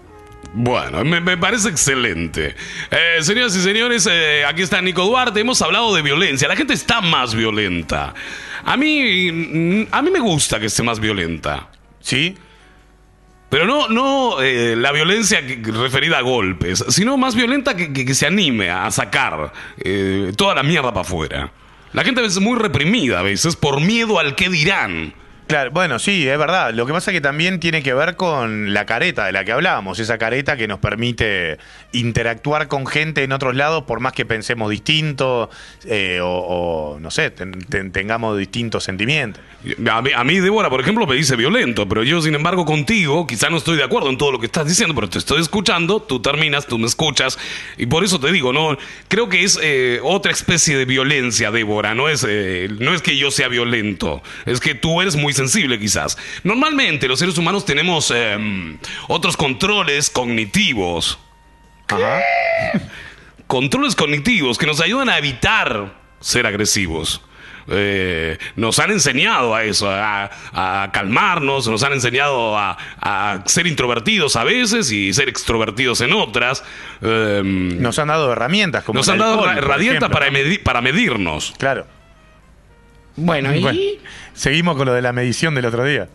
Bueno, me, me parece excelente. Eh, señoras y señores, eh, aquí está Nico Duarte. Hemos hablado de violencia. La gente está más violenta. A mí, mm, a mí me gusta que esté más violenta. ¿Sí? Pero no, no eh, la violencia que- referida a golpes, sino más violenta que, que- que se anime a sacar toda la mierda para afuera. La gente a veces es muy reprimida, a veces, por miedo al que dirán. Claro, bueno, sí, es verdad. Lo que pasa es que también tiene que ver con la careta de la que hablábamos, esa careta que nos permite interactuar con gente en otros lados por más que pensemos distinto eh, o, o, no sé, ten- ten- tengamos distintos sentimientos. A mí, a mí, Débora, por ejemplo, me dice violento, pero yo, sin embargo, contigo, quizá no estoy de acuerdo en todo lo que estás diciendo, pero te estoy escuchando, tú terminas, tú me escuchas, y por eso te digo, no, creo que es eh, otra especie de violencia, Débora, no es, eh, no es que yo sea violento, es que tú eres muy sensible, quizás. Normalmente los seres humanos tenemos em, otros controles cognitivos, Ajá. controles cognitivos que nos ayudan a evitar ser agresivos. Eh, nos han enseñado a eso, a, a calmarnos, nos han enseñado a, a ser introvertidos a veces y ser extrovertidos en otras. Eh, Nos han dado herramientas como nos han dado alcohol, herramientas para, ¿no? medi- para medirnos. Claro. Bueno, y. Bueno, seguimos con lo de la medición del otro día.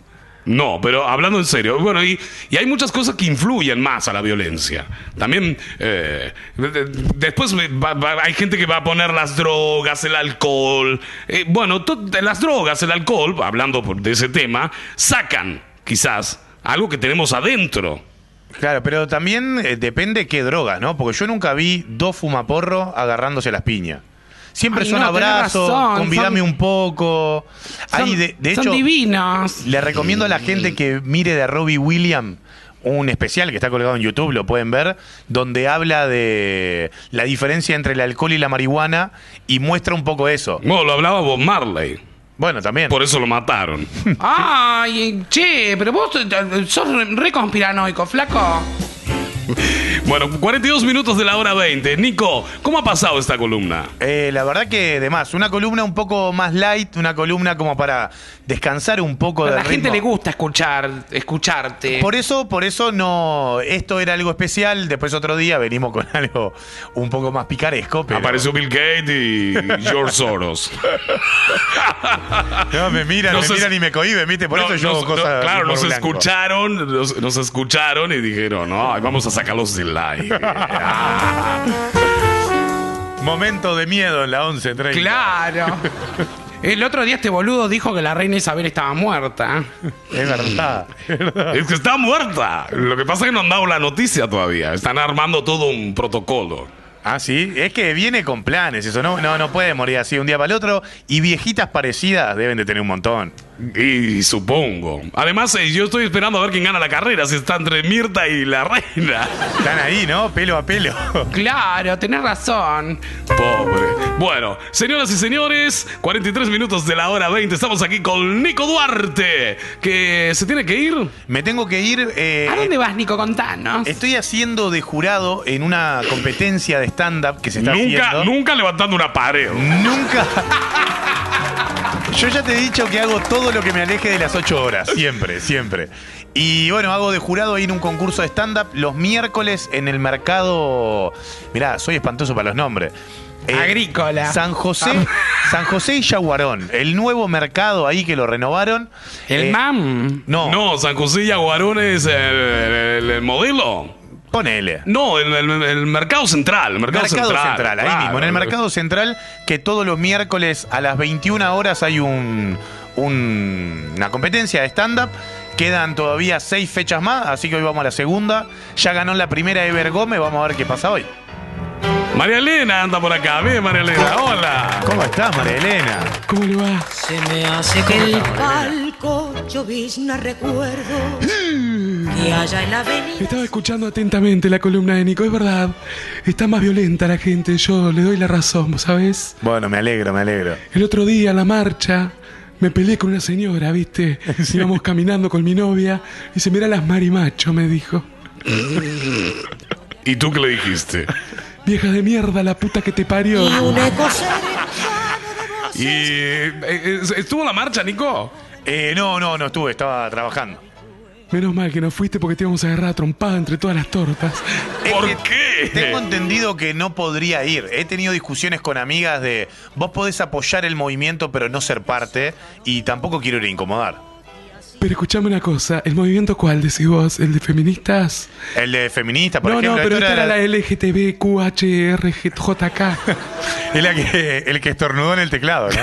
No, pero hablando en serio, bueno, y, y hay muchas cosas que influyen más a la violencia. También, eh, de- de- después va- va- hay gente que va a poner las drogas, el alcohol. Eh, bueno, las drogas, el alcohol, hablando por- de ese tema, sacan quizás algo que tenemos adentro. Claro, pero también eh, depende qué drogas, ¿no? Porque yo nunca vi dos fumaporros agarrándose las piñas. Siempre Ay, son no, abrazos, convidame son- un poco. Son, Ahí, de, de son hecho, divinos. le recomiendo a la gente que mire de Robbie Williams un especial que está colgado en YouTube, lo pueden ver, donde habla de la diferencia entre el alcohol y la marihuana y muestra un poco eso. Bueno, lo hablaba Bob Marley, Bueno, también. por eso lo mataron. Ay, che, pero vos eh, sos re, re conspiranoico, flaco. Bueno, 42 minutos de la hora 20. Nico, ¿cómo ha pasado esta columna? Eh, la verdad que de más, una columna un poco más light, una columna como para descansar un poco A del la gente ritmo. le gusta escuchar, escucharte. Por eso, por eso no, esto era algo especial. Después otro día venimos con algo un poco más picaresco. Pero... Apareció Bill Gates y George Soros. No, me miran, Nos me miran y me cohiben, ¿viste? Por No, eso yo hago cosas. no, claro, nos blanco. escucharon, nos, nos escucharon y dijeron, no, vamos a sacarlos del aire. Ah. Momento de miedo en la 11.30. Claro. El otro día este boludo dijo que la reina Isabel estaba muerta. Es verdad. es verdad. es que está muerta. Lo que pasa es que no han dado la noticia todavía. Están armando todo un protocolo. Ah, sí, es que viene con planes, eso no, no, no puede morir así de un día para el otro. Y viejitas parecidas deben de tener un montón. Y supongo. Además, eh, yo estoy esperando a ver quién gana la carrera, si está entre Mirta y la reina. Están ahí, ¿no? Pelo a pelo. Claro, tenés razón. Pobre. Bueno, señoras y señores, 43 minutos de la hora 20. Estamos aquí con Nico Duarte, que se tiene que ir. Me tengo que ir. eh, ¿A dónde vas, Nico? Contanos. Estoy haciendo de jurado en una competencia de stand-up que se está Nunca, haciendo. nunca levantando una pared. Nunca. Yo ya te he dicho que hago todo lo que me aleje de las 8 horas. Siempre, siempre. Y bueno, hago de jurado ahí en un concurso de stand-up los miércoles en el mercado. Mirá, soy espantoso para los nombres. Eh, Agrícola. San José, San José y Yaguarón. El nuevo mercado ahí que lo renovaron. El Eh, MAM. No, No, San José y Aguarón es el, el- el modelo. Ponele. No, el, el- el mercado central. El mercado, Mercado Central, ahí claro. mismo, en el Mercado Central, que todos los miércoles a las 21 horas hay un, un- una competencia de stand-up. Quedan todavía seis fechas más, así que hoy vamos a la segunda. Ya ganó la primera Ever Gómez, vamos a ver qué pasa hoy. María Elena anda por acá. Bien, María Elena. Hola. ¿Cómo estás, María Elena? ¿Cómo le va? Se me hace que el palco llovizna recuerdo que allá en la avenida. Estaba escuchando atentamente la columna de Nico, es verdad. Está más violenta la gente, yo le doy la razón, ¿sabes? Bueno, me alegro, me alegro. El otro día, en la marcha, me peleé con una señora, ¿viste? Íbamos caminando con mi novia y se mira las marimacho, me dijo. ¿Y tú qué le dijiste? Vieja de mierda, la puta que te parió. Y un eco sereno ¿Y eh, eh, estuvo la marcha, Nico? Eh, no, no, no estuve, estaba trabajando. Menos mal que no fuiste porque te íbamos a agarrar a trompada entre todas las tortas. ¿Por qué? Tengo entendido que no podría ir. He tenido discusiones con amigas de vos podés apoyar el movimiento pero no ser parte y tampoco quiero ir a incomodar. Pero escuchame una cosa, ¿el movimiento cuál decís vos? ¿El de feministas? El de feminista, por no, ejemplo. no, pero esta era era la LGTBQHRJK. Es la que, el que estornudó en el teclado, ¿no?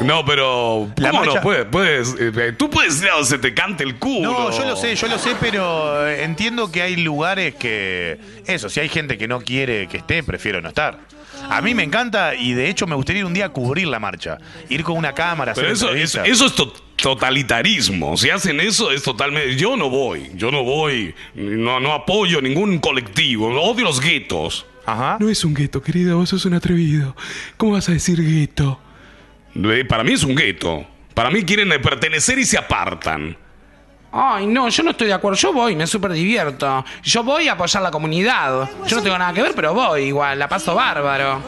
No, pero. La ¿Cómo marcha- no? Puedes, puedes, eh, tú puedes ir a donde se te cante el culo. No, yo lo sé, yo lo sé, pero eh, entiendo que hay lugares que. Eso, si hay gente que no quiere que esté, prefiero no estar. A mí me encanta y de hecho me gustaría ir un día a cubrir la marcha. Ir con una cámara, hacer Pero eso, es, entrevistas. eso es to- totalitarismo. Si hacen eso, es totalmente. Yo no voy. Yo no voy. No, no apoyo ningún colectivo. Odio los guetos. Ajá. No es un gueto, querido, vos sos un atrevido. ¿Cómo vas a decir gueto? Eh, Para mí es un gueto. Para mí quieren pertenecer y se apartan. Ay, no, yo no estoy de acuerdo. Yo voy, me súper divierto. Yo voy a apoyar la comunidad. Yo no tengo nada que ver, pero voy igual, la paso bárbaro.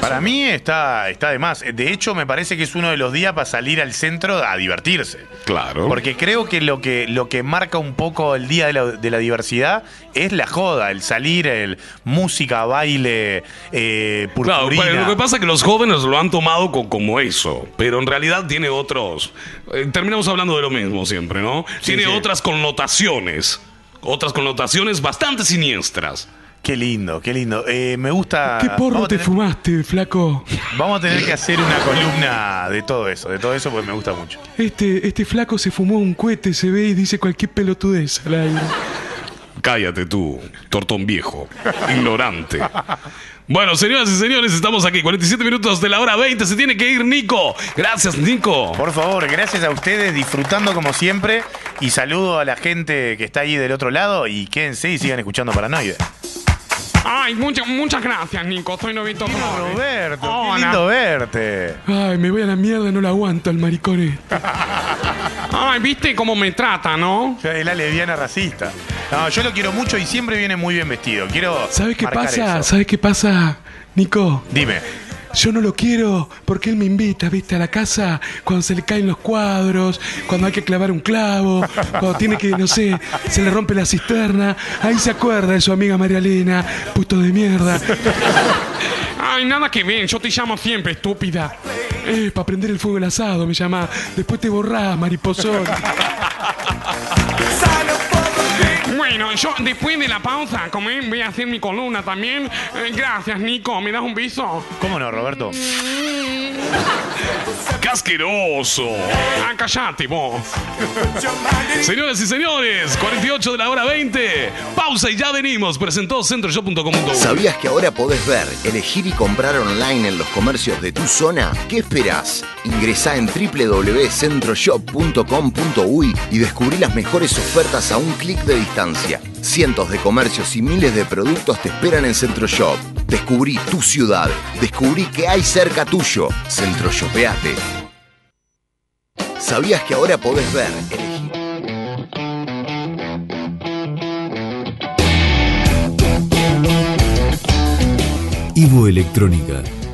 Para mí está, está de más. De hecho, me parece que es uno de los días para salir al centro a divertirse. Claro. Porque creo que lo que, lo que marca un poco el día de la, de la diversidad es la joda, el salir, el música, baile, eh, Claro, purpurina. pero lo que pasa es que los jóvenes lo han tomado co- como eso, pero en realidad tiene otros. eh, terminamos hablando de lo mismo siempre, ¿no? Sí, tiene sí. otras connotaciones, otras connotaciones bastante siniestras. Qué lindo, qué lindo. Eh, me gusta. ¿Qué porro te tener- fumaste, flaco? Vamos a tener que hacer una columna de todo eso, de todo eso porque me gusta mucho. Este, este flaco se fumó un cohete, se ve y dice cualquier pelotudez al aire. Cállate tú, tortón viejo, ignorante. Bueno, señoras y señores, estamos aquí, 47 minutos de la hora 20, se tiene que ir Nico. Gracias, Nico. Por favor, gracias a ustedes, disfrutando como siempre. Y saludo a la gente que está ahí del otro lado. Y quédense y sigan escuchando Paranoide. Ay, muchas, muchas gracias, Nico. Soy novito Flores. Roberto, qué Hola. lindo verte. Ay, me voy a la mierda, no lo aguanto al maricón este. Ay, viste cómo me trata, ¿no? Es la lesbiana racista. No, yo lo quiero mucho y siempre viene muy bien vestido. Quiero. ¿Sabes qué pasa? eso. ¿Sabes qué pasa, Nico? Dime. Yo no lo quiero porque él me invita, viste, a la casa cuando se le caen los cuadros, cuando hay que clavar un clavo, cuando tiene que, no sé, se le rompe la cisterna. Ahí se acuerda de su amiga María Elena, puto de mierda. Ay, nada que ver. Yo te llamo siempre, estúpida. Eh, para prender el fuego el asado me llama. Después te borrás, mariposón. Bueno, yo después de la pausa, como ven, voy a hacer mi columna también. Eh, gracias, Nico. ¿Me das un beso? ¿Cómo no, Roberto? ¡Casqueroso! ¡Ah, callate, vos! Señoras y señores, 48 de la hora 20. Pausa y ya venimos. Presentó centroshop.com. ¿Sabías que ahora podés ver, elegir y comprar online en los comercios de tu zona? ¿Qué esperás? Ingresá en www.centroshop.com.uy y descubrí las mejores ofertas a un clic de distancia. Cientos de comercios y miles de productos te esperan en Centroshop. Descubrí tu ciudad. Descubrí que hay cerca tuyo. Centroshopeate. ¿Sabías que ahora podés ver, elegir? Ivo Electrónica,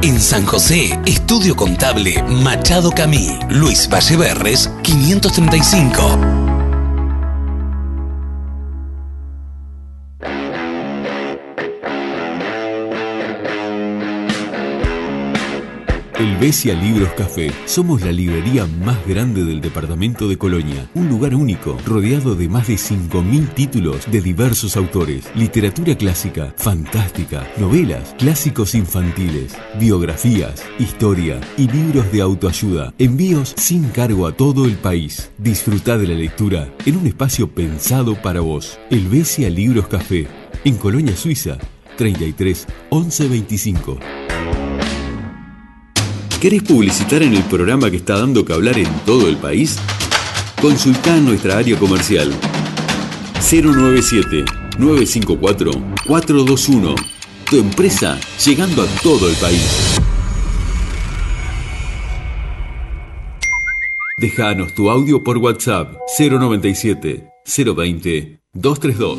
En San José, Estudio Contable Machado Camí, Luis Valleverres, 535. El Besia Libros Café. Somos la librería más grande del departamento de Colonia. Un lugar único, rodeado de más de 5.000 títulos de diversos autores. Literatura clásica, fantástica, novelas, clásicos infantiles, biografías, historia y libros de autoayuda. Envíos sin cargo a todo el país. Disfruta de la lectura en un espacio pensado para vos. El Besia Libros Café. En Colonia, Suiza. 33 11 25. ¿Querés publicitar en el programa que está dando que hablar en todo el país? Consulta nuestra área comercial 097-954-421. Tu empresa llegando a todo el país. Déjanos tu audio por WhatsApp 097 020 232.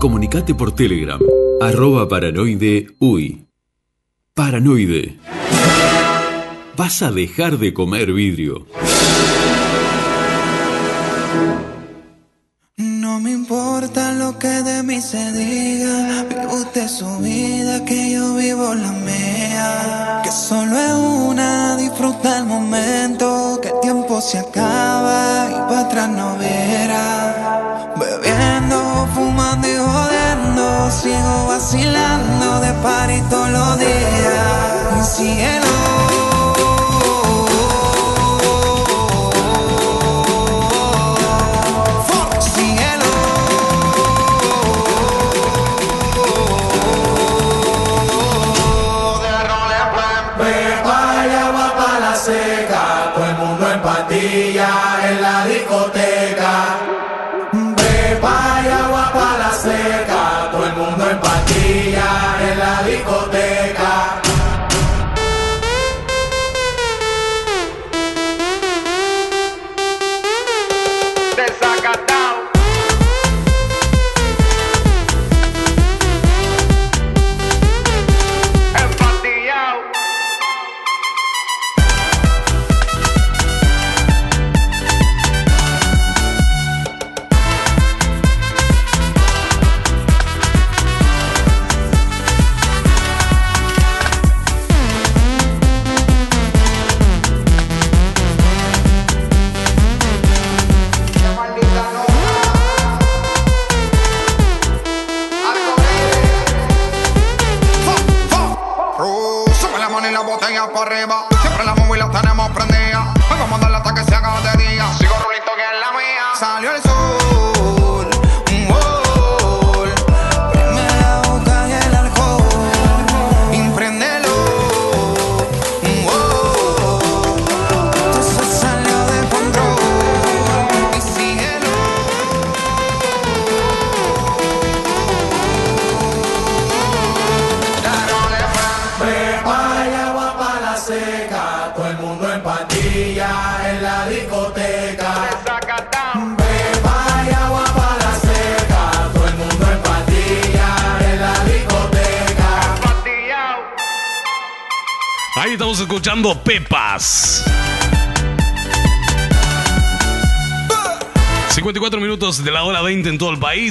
Comunicate por Telegram arroba paranoide uy. Paranoide. Vas a dejar de comer vidrio. No me importa lo que de mí se diga, vive usted su vida, que yo vivo la mía. Que solo es una, disfruta el momento, que el tiempo se acaba y para atrás no verá. Sigo vacilando de party todos los días. Mi cielo.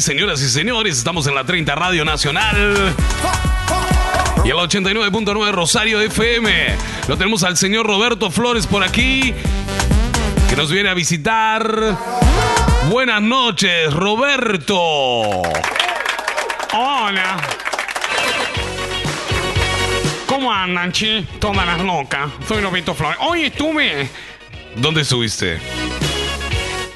Señoras y señores, estamos en la 30 Radio Nacional. Y el 89.9 Rosario FM. Lo tenemos al señor Roberto Flores por aquí, que nos viene a visitar. Buenas noches, Roberto. Hola. ¿Cómo andan, che? Todas las locas. Soy Roberto Flores. Hoy estuve. ¿Dónde estuviste?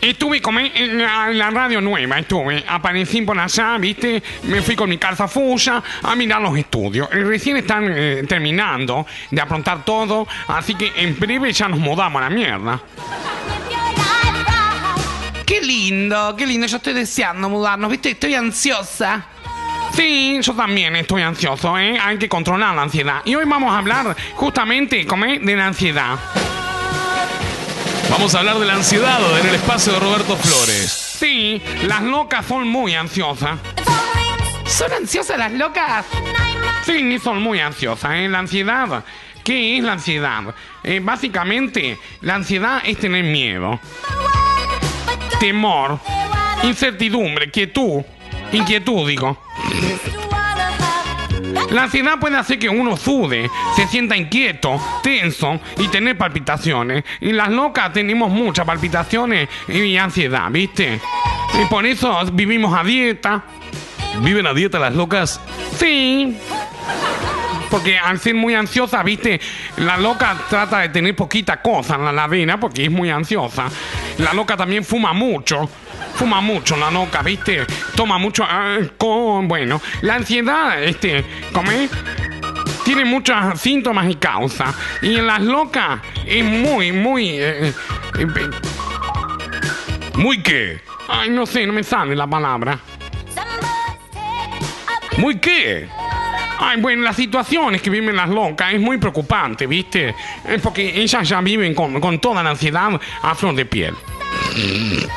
Estuve como en la, en la radio nueva, estuve. Aparecí por allá, viste. Me fui con mi calza fuya a mirar los estudios. Recién están eh, terminando de aprontar todo. Así que en breve ya nos mudamos a la mierda. Qué lindo, qué lindo. Yo estoy deseando mudarnos, viste. Estoy ansiosa. Sí, yo también estoy ansioso, ¿eh? Hay que controlar la ansiedad. Y hoy vamos a hablar justamente, como es, de la ansiedad. Vamos a hablar de la ansiedad en el espacio de Roberto Flores. Sí, las locas son muy ansiosas. ¿Son ansiosas las locas? Sí, son muy ansiosas. ¿eh? La ansiedad. ¿Qué es la ansiedad? Eh, básicamente, la ansiedad es tener miedo, temor, incertidumbre, quietud, inquietud, digo. La ansiedad puede hacer que uno sude, se sienta inquieto, tenso y tener palpitaciones. Y las locas tenemos muchas palpitaciones y ansiedad, ¿viste? Y por eso vivimos a dieta. ¿Viven a dieta las locas? Sí. Porque al ser muy ansiosa, viste, la loca trata de tener poquita cosa en la ladera porque es muy ansiosa. La loca también fuma mucho. Fuma mucho la loca, viste. Toma mucho alcohol. Bueno, la ansiedad, este, come, tiene muchos síntomas y causas. Y en las locas es muy, muy. eh, eh, ¿Muy qué? ay, no sé, no me sale la palabra. ¿Muy qué? Ay, bueno, las situaciones que viven las locas es muy preocupante, ¿viste? Es porque ellas ya viven con, con toda la ansiedad a flor de piel.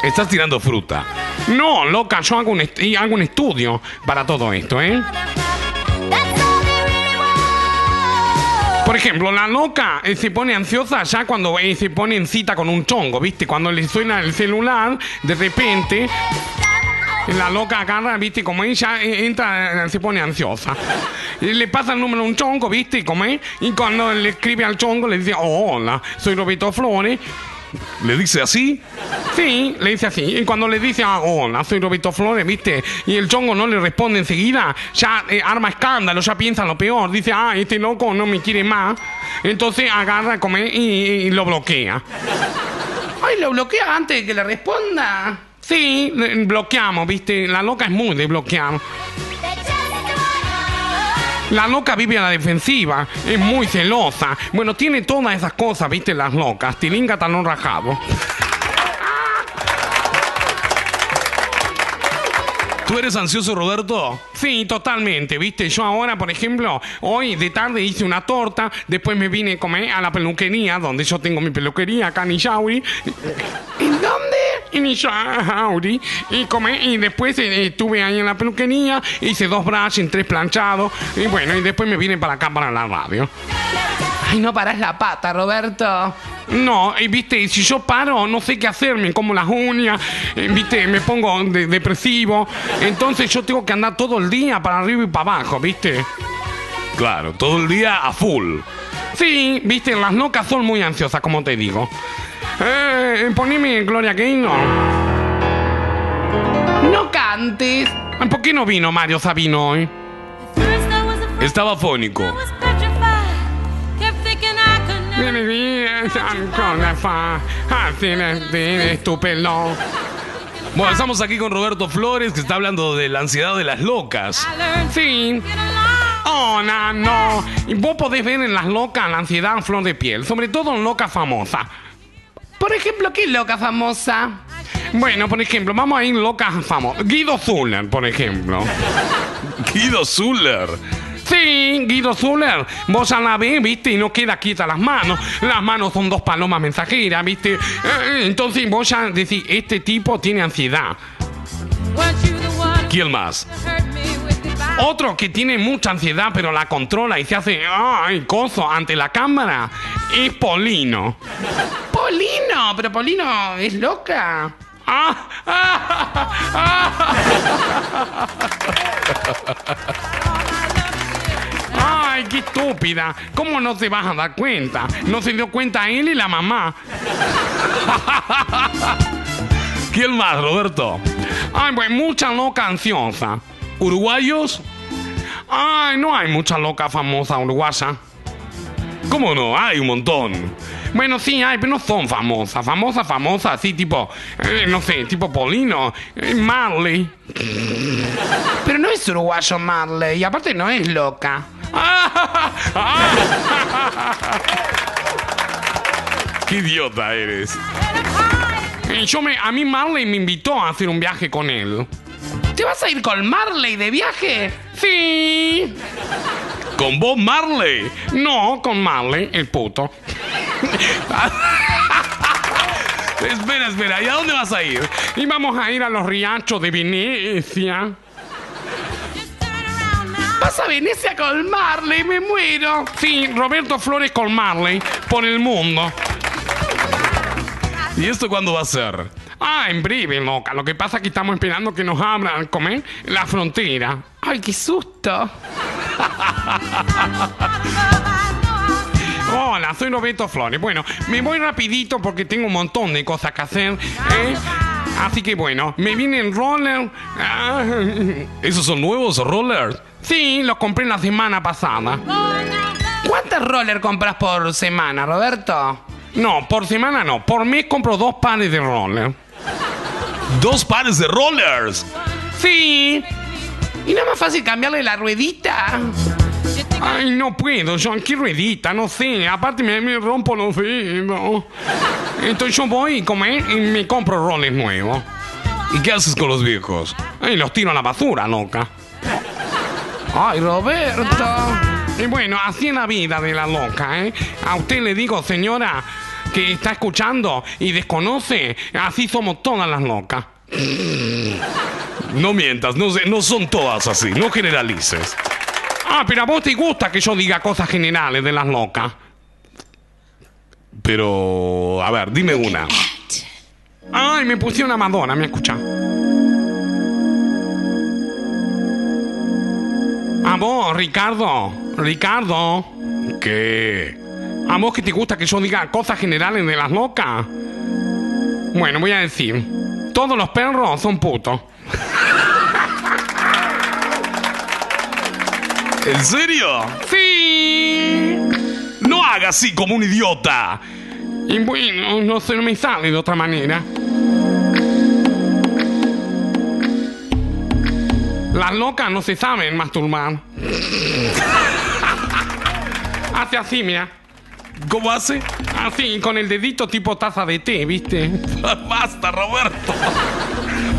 Estás tirando fruta. No, loca, yo hago un, hago un estudio para todo esto, ¿eh? Por ejemplo, la loca eh, se pone ansiosa ya cuando eh, se pone en cita con un chongo, ¿viste? Cuando le suena el celular, de repente la loca agarra, ¿viste? Como ella eh, entra, eh, se pone ansiosa. Y Le pasa el número a un chongo, ¿viste? Como es. Y cuando le escribe al chongo, le dice, oh, hola, soy Roberto Flores. ¿Le dice así? Sí, le dice así. Y cuando le dice, ah, hola, soy Roberto Flores, ¿viste? Y el chongo no le responde enseguida, ya eh, arma escándalo, ya piensa lo peor. Dice, ah, este loco no me quiere más. Entonces agarra, come y, y lo bloquea. Ay, lo bloquea antes de que le responda. Sí, bloqueamos, ¿viste? La loca es muy de bloquear. La loca vive a la defensiva, es muy celosa. Bueno, tiene todas esas cosas, ¿viste? Las locas. Tilinga talón rajado. ¿Tú eres ansioso, Roberto? Sí, totalmente, ¿viste? Yo ahora, por ejemplo, hoy de tarde hice una torta, después me vine a comer a la peluquería, donde yo tengo mi peluquería acá en Ishauri. ¿En En Ishauri. Y comé, y después eh, estuve ahí en la peluquería, hice dos brushing, tres planchados, y bueno, y después me vine para acá, para la radio. Ay, no paras la pata, Roberto. No, y viste, y si yo paro, no sé qué hacer, me como las uñas, eh, viste, me pongo de- depresivo. Entonces yo tengo que andar todo el día para arriba y para abajo, viste. Claro, todo el día a full. Sí, viste, las locas son muy ansiosas, como te digo. Eh, poneme Gloria Gaynor. No cantes. ¿Por qué no vino Mario Sabino hoy? Estaba fónico. Estupendo. Bueno, estamos aquí con Roberto Flores, que está hablando de la ansiedad de las locas. Sí. Oh, no, no. Y vos podés ver en las locas la ansiedad en flor de piel, sobre todo en loca famosa. Por ejemplo, ¿qué loca famosa? Bueno, por ejemplo, vamos a ir locas famosas. Guido Zuller, por ejemplo. Guido Zuller. Sí, Guido Zuller, vos ya la ves, viste, y no queda quieta las manos. Las manos son dos palomas mensajeras, viste. Eh, Entonces vos ya decís, este tipo tiene ansiedad. ¿Quién más? Otro que tiene mucha ansiedad pero la controla y se hace ay, coso ante la cámara es Polino. Polino, pero Polino es loca. Ah, ah, ah, ah. Ay, qué estúpida. ¿Cómo no te vas a dar cuenta? No se dio cuenta él y la mamá. ¿Quién más, Roberto? Ay, pues mucha loca ansiosa. ¿Uruguayos? Ay, no hay mucha loca famosa uruguaya. ¿Cómo no? Hay un montón. Bueno, sí hay, pero no son famosas. Famosas, famosas, así tipo, eh, no sé, tipo Polino, eh, Marley. Pero no es uruguayo Marley, y aparte no es loca. ¡Qué idiota eres! Eh, Yo me, a mí Marley me invitó a hacer un viaje con él. ¿Te vas a ir con Marley de viaje? Sí. ¿Con Bob Marley? No, con Marley, el puto. espera, espera, ¿y a dónde vas a ir? Y vamos a ir a los riachos de Venecia. ¿Vas a Venecia con Marley? Me muero. Sí, Roberto Flores con Marley por el mundo. ¿Y esto cuándo va a ser? Ah, en breve, loca. Lo que pasa es que estamos esperando que nos abran, comer la frontera. ¡Ay, qué susto! Hola, soy Roberto Flores. Bueno, me voy rapidito porque tengo un montón de cosas que hacer. ¿eh? Así que bueno, me viene el roller. Ah, ¿Esos son nuevos rollers? Sí, los compré la semana pasada. ¿Cuántos roller compras por semana, Roberto? No, por semana no. Por mes compro dos pares de roller. ¿Dos pares de rollers? Sí. Y es más fácil cambiarle la ruedita. Ay, no puedo, yo, ¿qué ruedita? No sé, aparte me, me rompo los dedos. Entonces yo voy y, comer y me compro roles nuevos. ¿Y qué haces con los viejos? Y los tiro a la basura, loca. Ay, Roberto. Y bueno, así es la vida de la loca, ¿eh? A usted le digo, señora, que está escuchando y desconoce, así somos todas las locas. No mientas, no, son todas así, no generalices. Ah, pero a vos te gusta que yo diga cosas generales de las locas. Pero, a ver, dime una. Ay, me puse una Madonna, me escucha. A vos, Ricardo. Ricardo. ¿Qué? ¿A vos que te gusta que yo diga cosas generales de las locas? Bueno, voy a decir. Todos los perros son putos. ¿En serio? Sí. No hagas así como un idiota. Y bueno, no se me sale de otra manera. Las locas no se saben masturbar. hace así, mira. ¿Cómo hace? Así, con el dedito tipo taza de té, ¿viste? Basta, Roberto.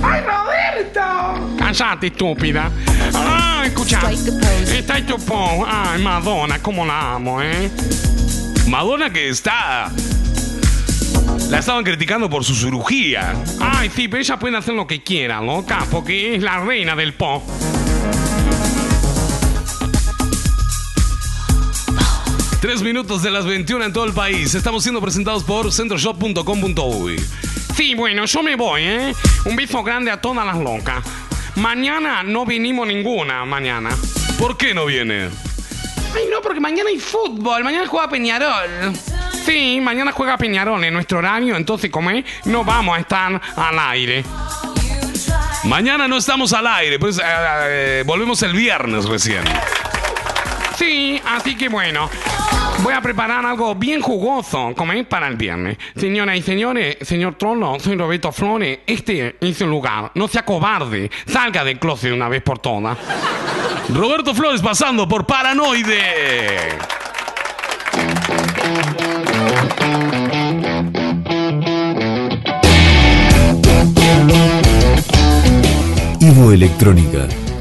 ¡Ay, Roberto! Cállate, estúpida. Ah, escucha. Está hecho po. Ay, Madonna, cómo la amo, ¿eh? Madonna que está. La estaban criticando por su cirugía. Ay, sí, pero ella puede hacer lo que quiera, loca, porque es la reina del pop. Tres minutos de las 21 en todo el país. Estamos siendo presentados por centroshop.com.uy. Sí, bueno, yo me voy, ¿eh? Un beso grande a todas las locas. Mañana no vinimos ninguna, mañana. ¿Por qué no viene? Ay, no, porque mañana hay fútbol. Mañana juega Peñarol. Sí, mañana juega Peñarol en nuestro horario, entonces como es, no vamos a estar al aire. Mañana no estamos al aire, pues eh, eh, volvemos el viernes recién. Sí, así que bueno, voy a preparar algo bien jugoso, como es para el viernes. Señoras y señores, señor Trollo, soy Roberto Flores. Este es su lugar. No sea cobarde. Salga del closet una vez por todas. Roberto Flores pasando por Paranoide. Ivo Electrónica,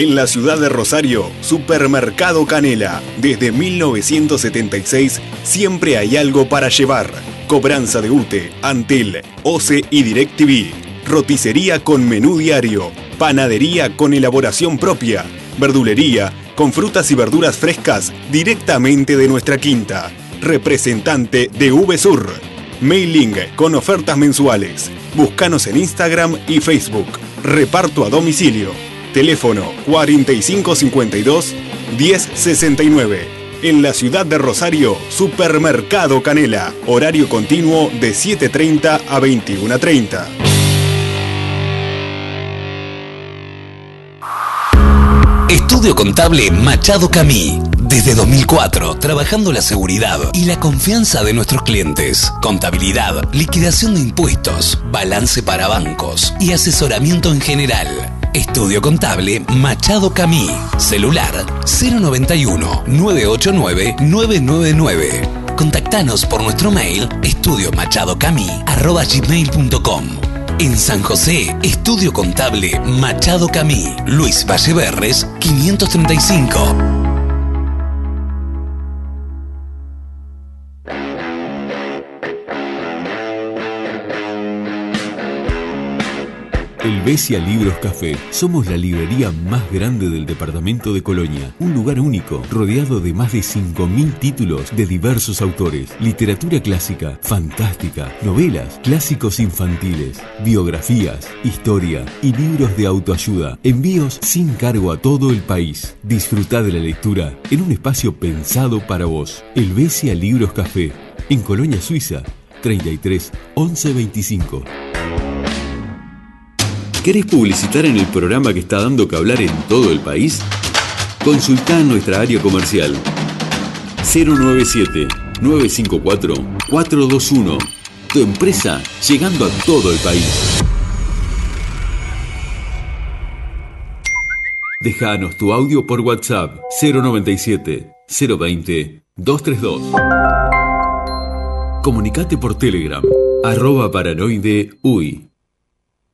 En la ciudad de Rosario, Supermercado Canela. Desde 1976 siempre hay algo para llevar. Cobranza de UTE, Antel, OCE y DirecTV. Roticería con menú diario. Panadería con elaboración propia. Verdulería con frutas y verduras frescas directamente de nuestra quinta. Representante de VSUR. Mailing con ofertas mensuales. Búscanos en Instagram y Facebook. Reparto a domicilio. Teléfono 4552-1069. En la ciudad de Rosario, Supermercado Canela. Horario continuo de 7.30 a 21.30. Estudio Contable Machado Camí. Desde 2004, trabajando la seguridad y la confianza de nuestros clientes. Contabilidad, liquidación de impuestos, balance para bancos y asesoramiento en general. Estudio Contable Machado Camí. Celular 091 989 999. Contactanos por nuestro mail estudiomachadocamí@gmail.com. En San José, Estudio Contable Machado Camí. Luis Valleverres 535. El Besia Libros Café. Somos la librería más grande del departamento de Colonia. Un lugar único, rodeado de más de 5.000 títulos de diversos autores. Literatura clásica, fantástica, novelas, clásicos infantiles, biografías, historia y libros de autoayuda. Envíos sin cargo a todo el país. Disfruta de la lectura en un espacio pensado para vos. El Besia Libros Café. En Colonia, Suiza. 33 11 25. ¿Querés publicitar en el programa que está dando que hablar en todo el país? Consulta nuestra área comercial 097-954-421. Tu empresa llegando a todo el país. Déjanos tu audio por WhatsApp 097 020 232. Comunicate por Telegram arroba paranoide uy.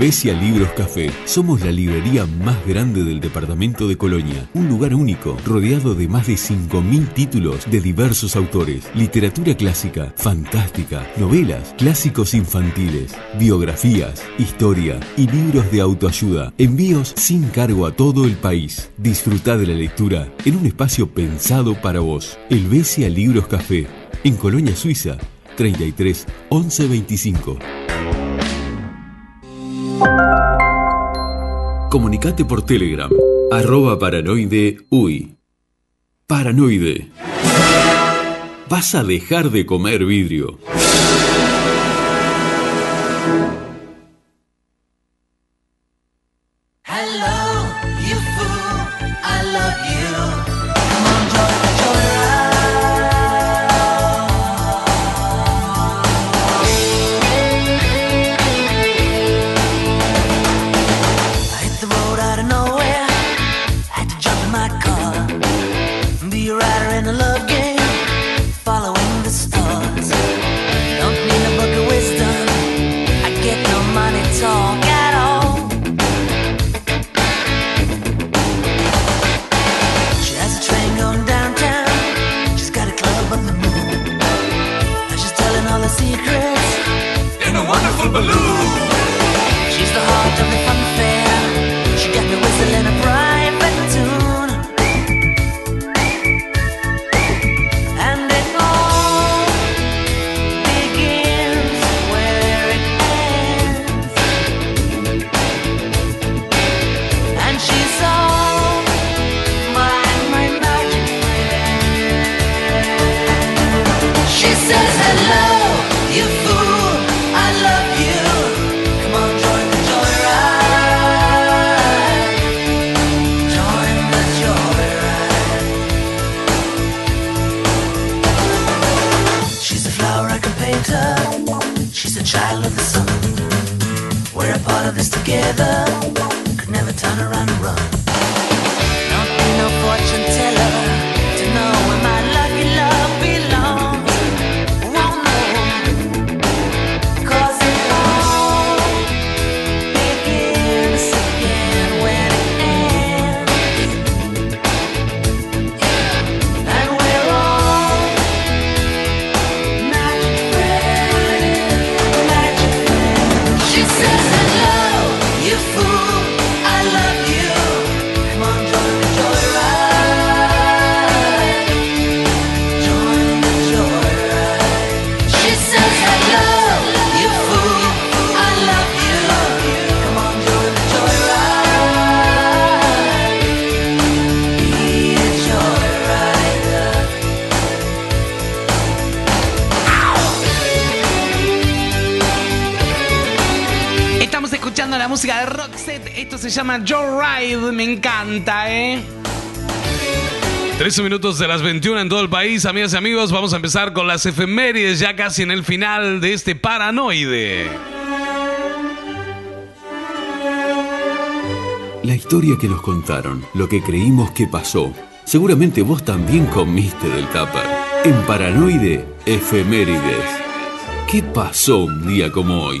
Helvecia Libros Café. Somos la librería más grande del departamento de Colonia. Un lugar único, rodeado de más de 5.000 títulos de diversos autores. Literatura clásica, fantástica, novelas, clásicos infantiles, biografías, historia y libros de autoayuda. Envíos sin cargo a todo el país. Disfruta de la lectura en un espacio pensado para vos. Helvecia Libros Café. En Colonia Suiza. 33 11 25. Comunicate por Telegram, arroba paranoide uy. Paranoide. Vas a dejar de comer vidrio. Roxette. Esto se llama Joe Ride. Me encanta, ¿eh? 13 minutos de las 21 en todo el país, amigas y amigos. Vamos a empezar con las efemérides ya casi en el final de este paranoide. La historia que nos contaron, lo que creímos que pasó. Seguramente vos también comiste del tupper. En Paranoide, efemérides. ¿Qué pasó un día como hoy?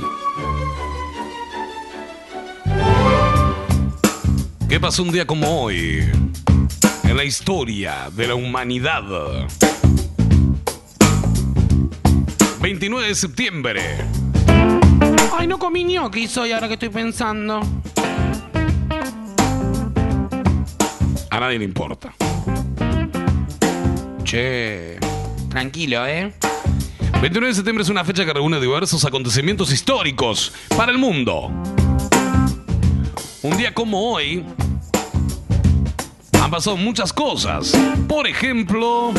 ¿Qué pasó un día como hoy? En la historia de la humanidad. 29 de septiembre. Ay, no comí ñoquis hoy ahora que estoy pensando. A nadie le importa. Che, tranquilo, ¿eh? 29 de septiembre es una fecha que reúne diversos acontecimientos históricos para el mundo. Un día como hoy han pasado muchas cosas. Por ejemplo,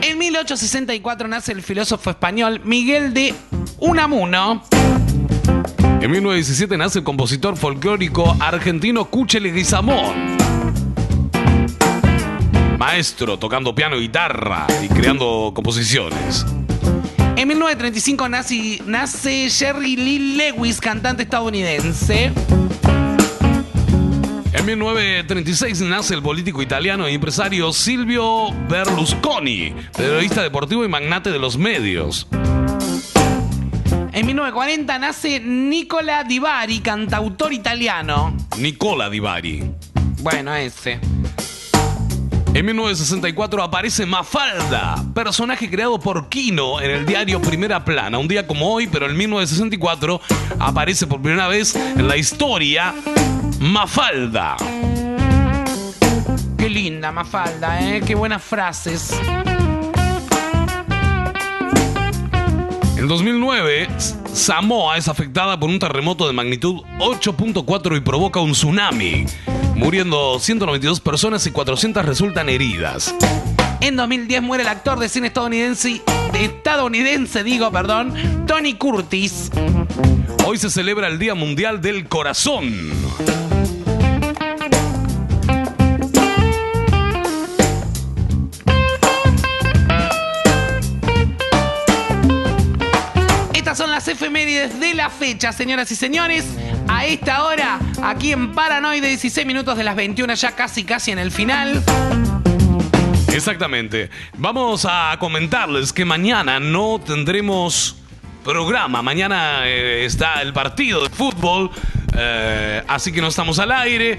En 1864 nace el filósofo español Miguel de Unamuno. en En 1917 nace el compositor folclórico argentino Cuche Leguizamón. Maestro tocando piano y guitarra y creando composiciones. En 1935 nace, nace Jerry Lee Lewis, cantante estadounidense. En 1936 nace el político italiano y empresario Silvio Berlusconi, periodista deportivo y magnate de los medios. En 1940 nace Nicola Di Bari, cantautor italiano. Nicola Di Bari. Bueno, ese. En 1964 aparece Mafalda, personaje creado por Kino en el diario Primera Plana. Un día como hoy, pero en 1964 aparece por primera vez en la historia Mafalda. Qué linda Mafalda, ¿eh? Qué buenas frases. En 2009, Samoa es afectada por un terremoto de magnitud 8.4 y provoca un tsunami, muriendo 192 personas y 400 resultan heridas. En 2010 muere el actor de cine estadounidense, estadounidense digo, perdón, Tony Curtis. Hoy se celebra el Día Mundial del Corazón. Efemérides de la fecha, señoras y señores. A esta hora, aquí en Paranoide, 16 minutos de las 21, ya casi casi en el final. Exactamente. Vamos a comentarles que mañana no tendremos programa. Mañana eh, está el partido de fútbol, eh, así que no estamos al aire.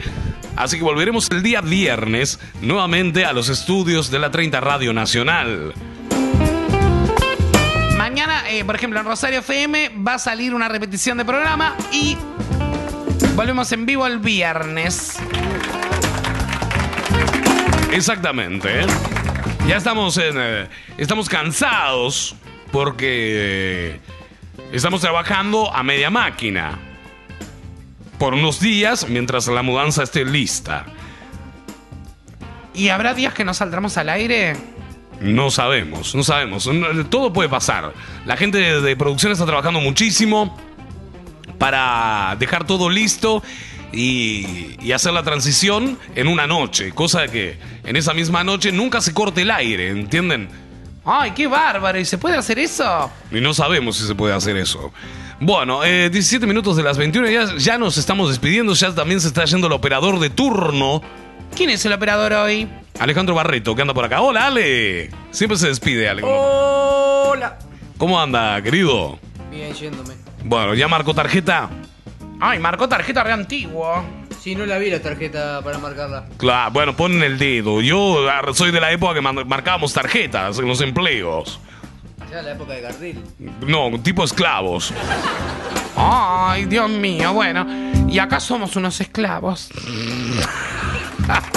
Así que volveremos el día viernes nuevamente a los estudios de la 30 Radio Nacional. Mañana, eh, por ejemplo, en Rosario FM va a salir una repetición de programa y volvemos en vivo el viernes. Exactamente. ¿eh? Ya estamos en, eh, estamos cansados porque estamos trabajando a media máquina por unos días mientras la mudanza esté lista. ¿Y habrá días que no saldremos al aire? No sabemos, no sabemos. Todo puede pasar. La gente de, producción está trabajando muchísimo para dejar todo listo y, y hacer la transición en una noche. Cosa que en esa misma noche nunca se corte el aire, ¿entienden? ¡Ay, qué bárbaro! ¿Y se puede hacer eso? Y no sabemos si se puede hacer eso. Bueno, eh, 17 minutos de las 21 ya, ya nos estamos despidiendo. Ya también se está yendo el operador de turno. ¿Quién es el operador hoy? Alejandro Barreto, que anda por acá. Hola, Ale. Siempre se despide, Ale. Hola. ¿Cómo anda, querido? Bien, yéndome. Bueno, ¿ya marcó tarjeta? Ay, marcó tarjeta re antiguo. Sí, no la vi la tarjeta para marcarla. Claro, bueno, ponen el dedo. Yo ah, soy de la época que marcábamos tarjetas en los empleos. Ya la época de Gardil. No, tipo esclavos. Ay, Dios mío, bueno. Y acá somos unos esclavos.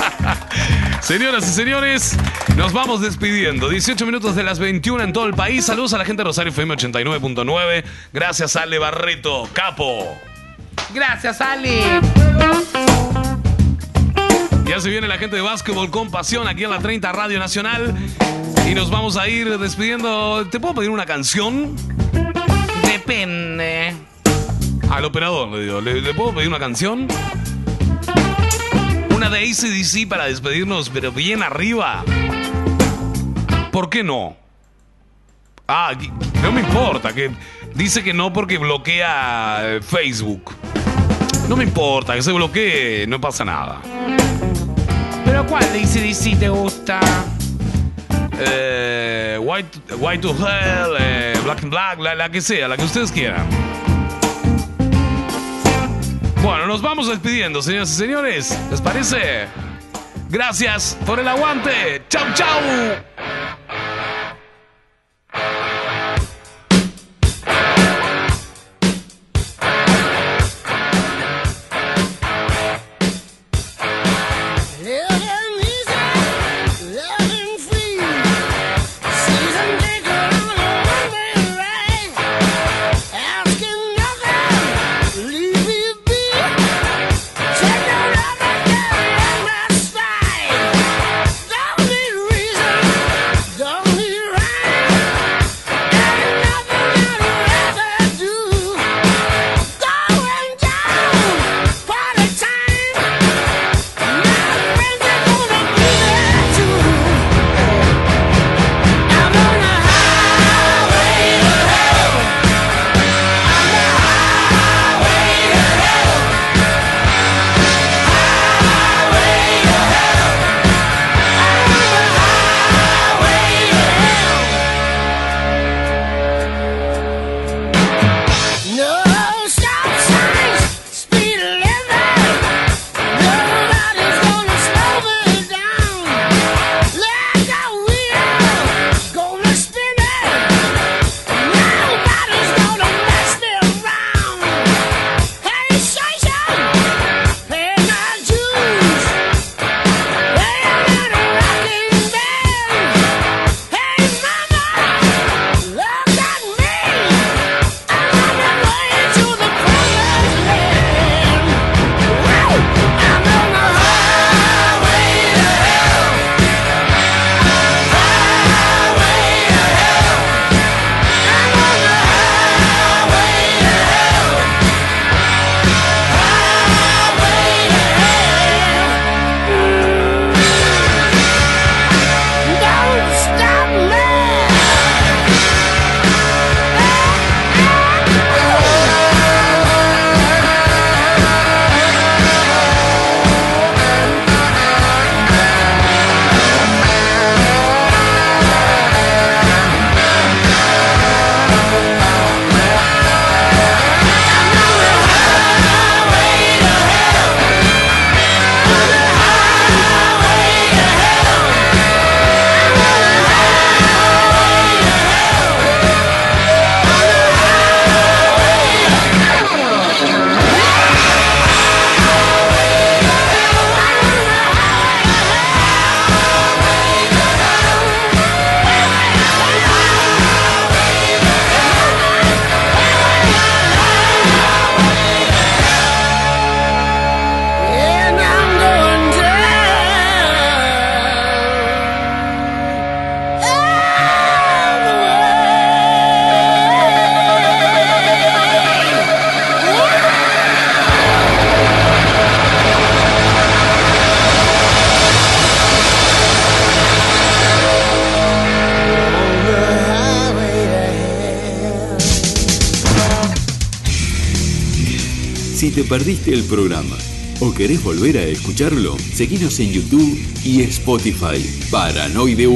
Señoras y señores, nos vamos despidiendo. 18 minutos de las 21 en todo el país. Saludos a la gente de Rosario FM 89.9. Gracias, Ale Barreto, capo. Gracias, Ali. Ya se viene la gente de básquetbol con pasión aquí en la 30 Radio Nacional. Y nos vamos a ir despidiendo. ¿Te puedo pedir una canción? Depende. Al operador, le digo. ¿Le, le puedo pedir una canción? Una de ACDC para despedirnos, pero bien arriba. ¿Por qué no? Ah, no me importa, que dice que no porque bloquea eh, Facebook. No me importa, que se bloquee, no pasa nada. ¿Pero cuál de ACDC te gusta? Eh, white, white to Hell, eh, Black and Black, la, la que sea, la que ustedes quieran. Nos vamos despidiendo, señoras y señores. ¿Les parece? Gracias por el aguante. Chau, chau. Perdiste el programa o querés volver a escucharlo, seguinos en YouTube y Spotify. Paranoide.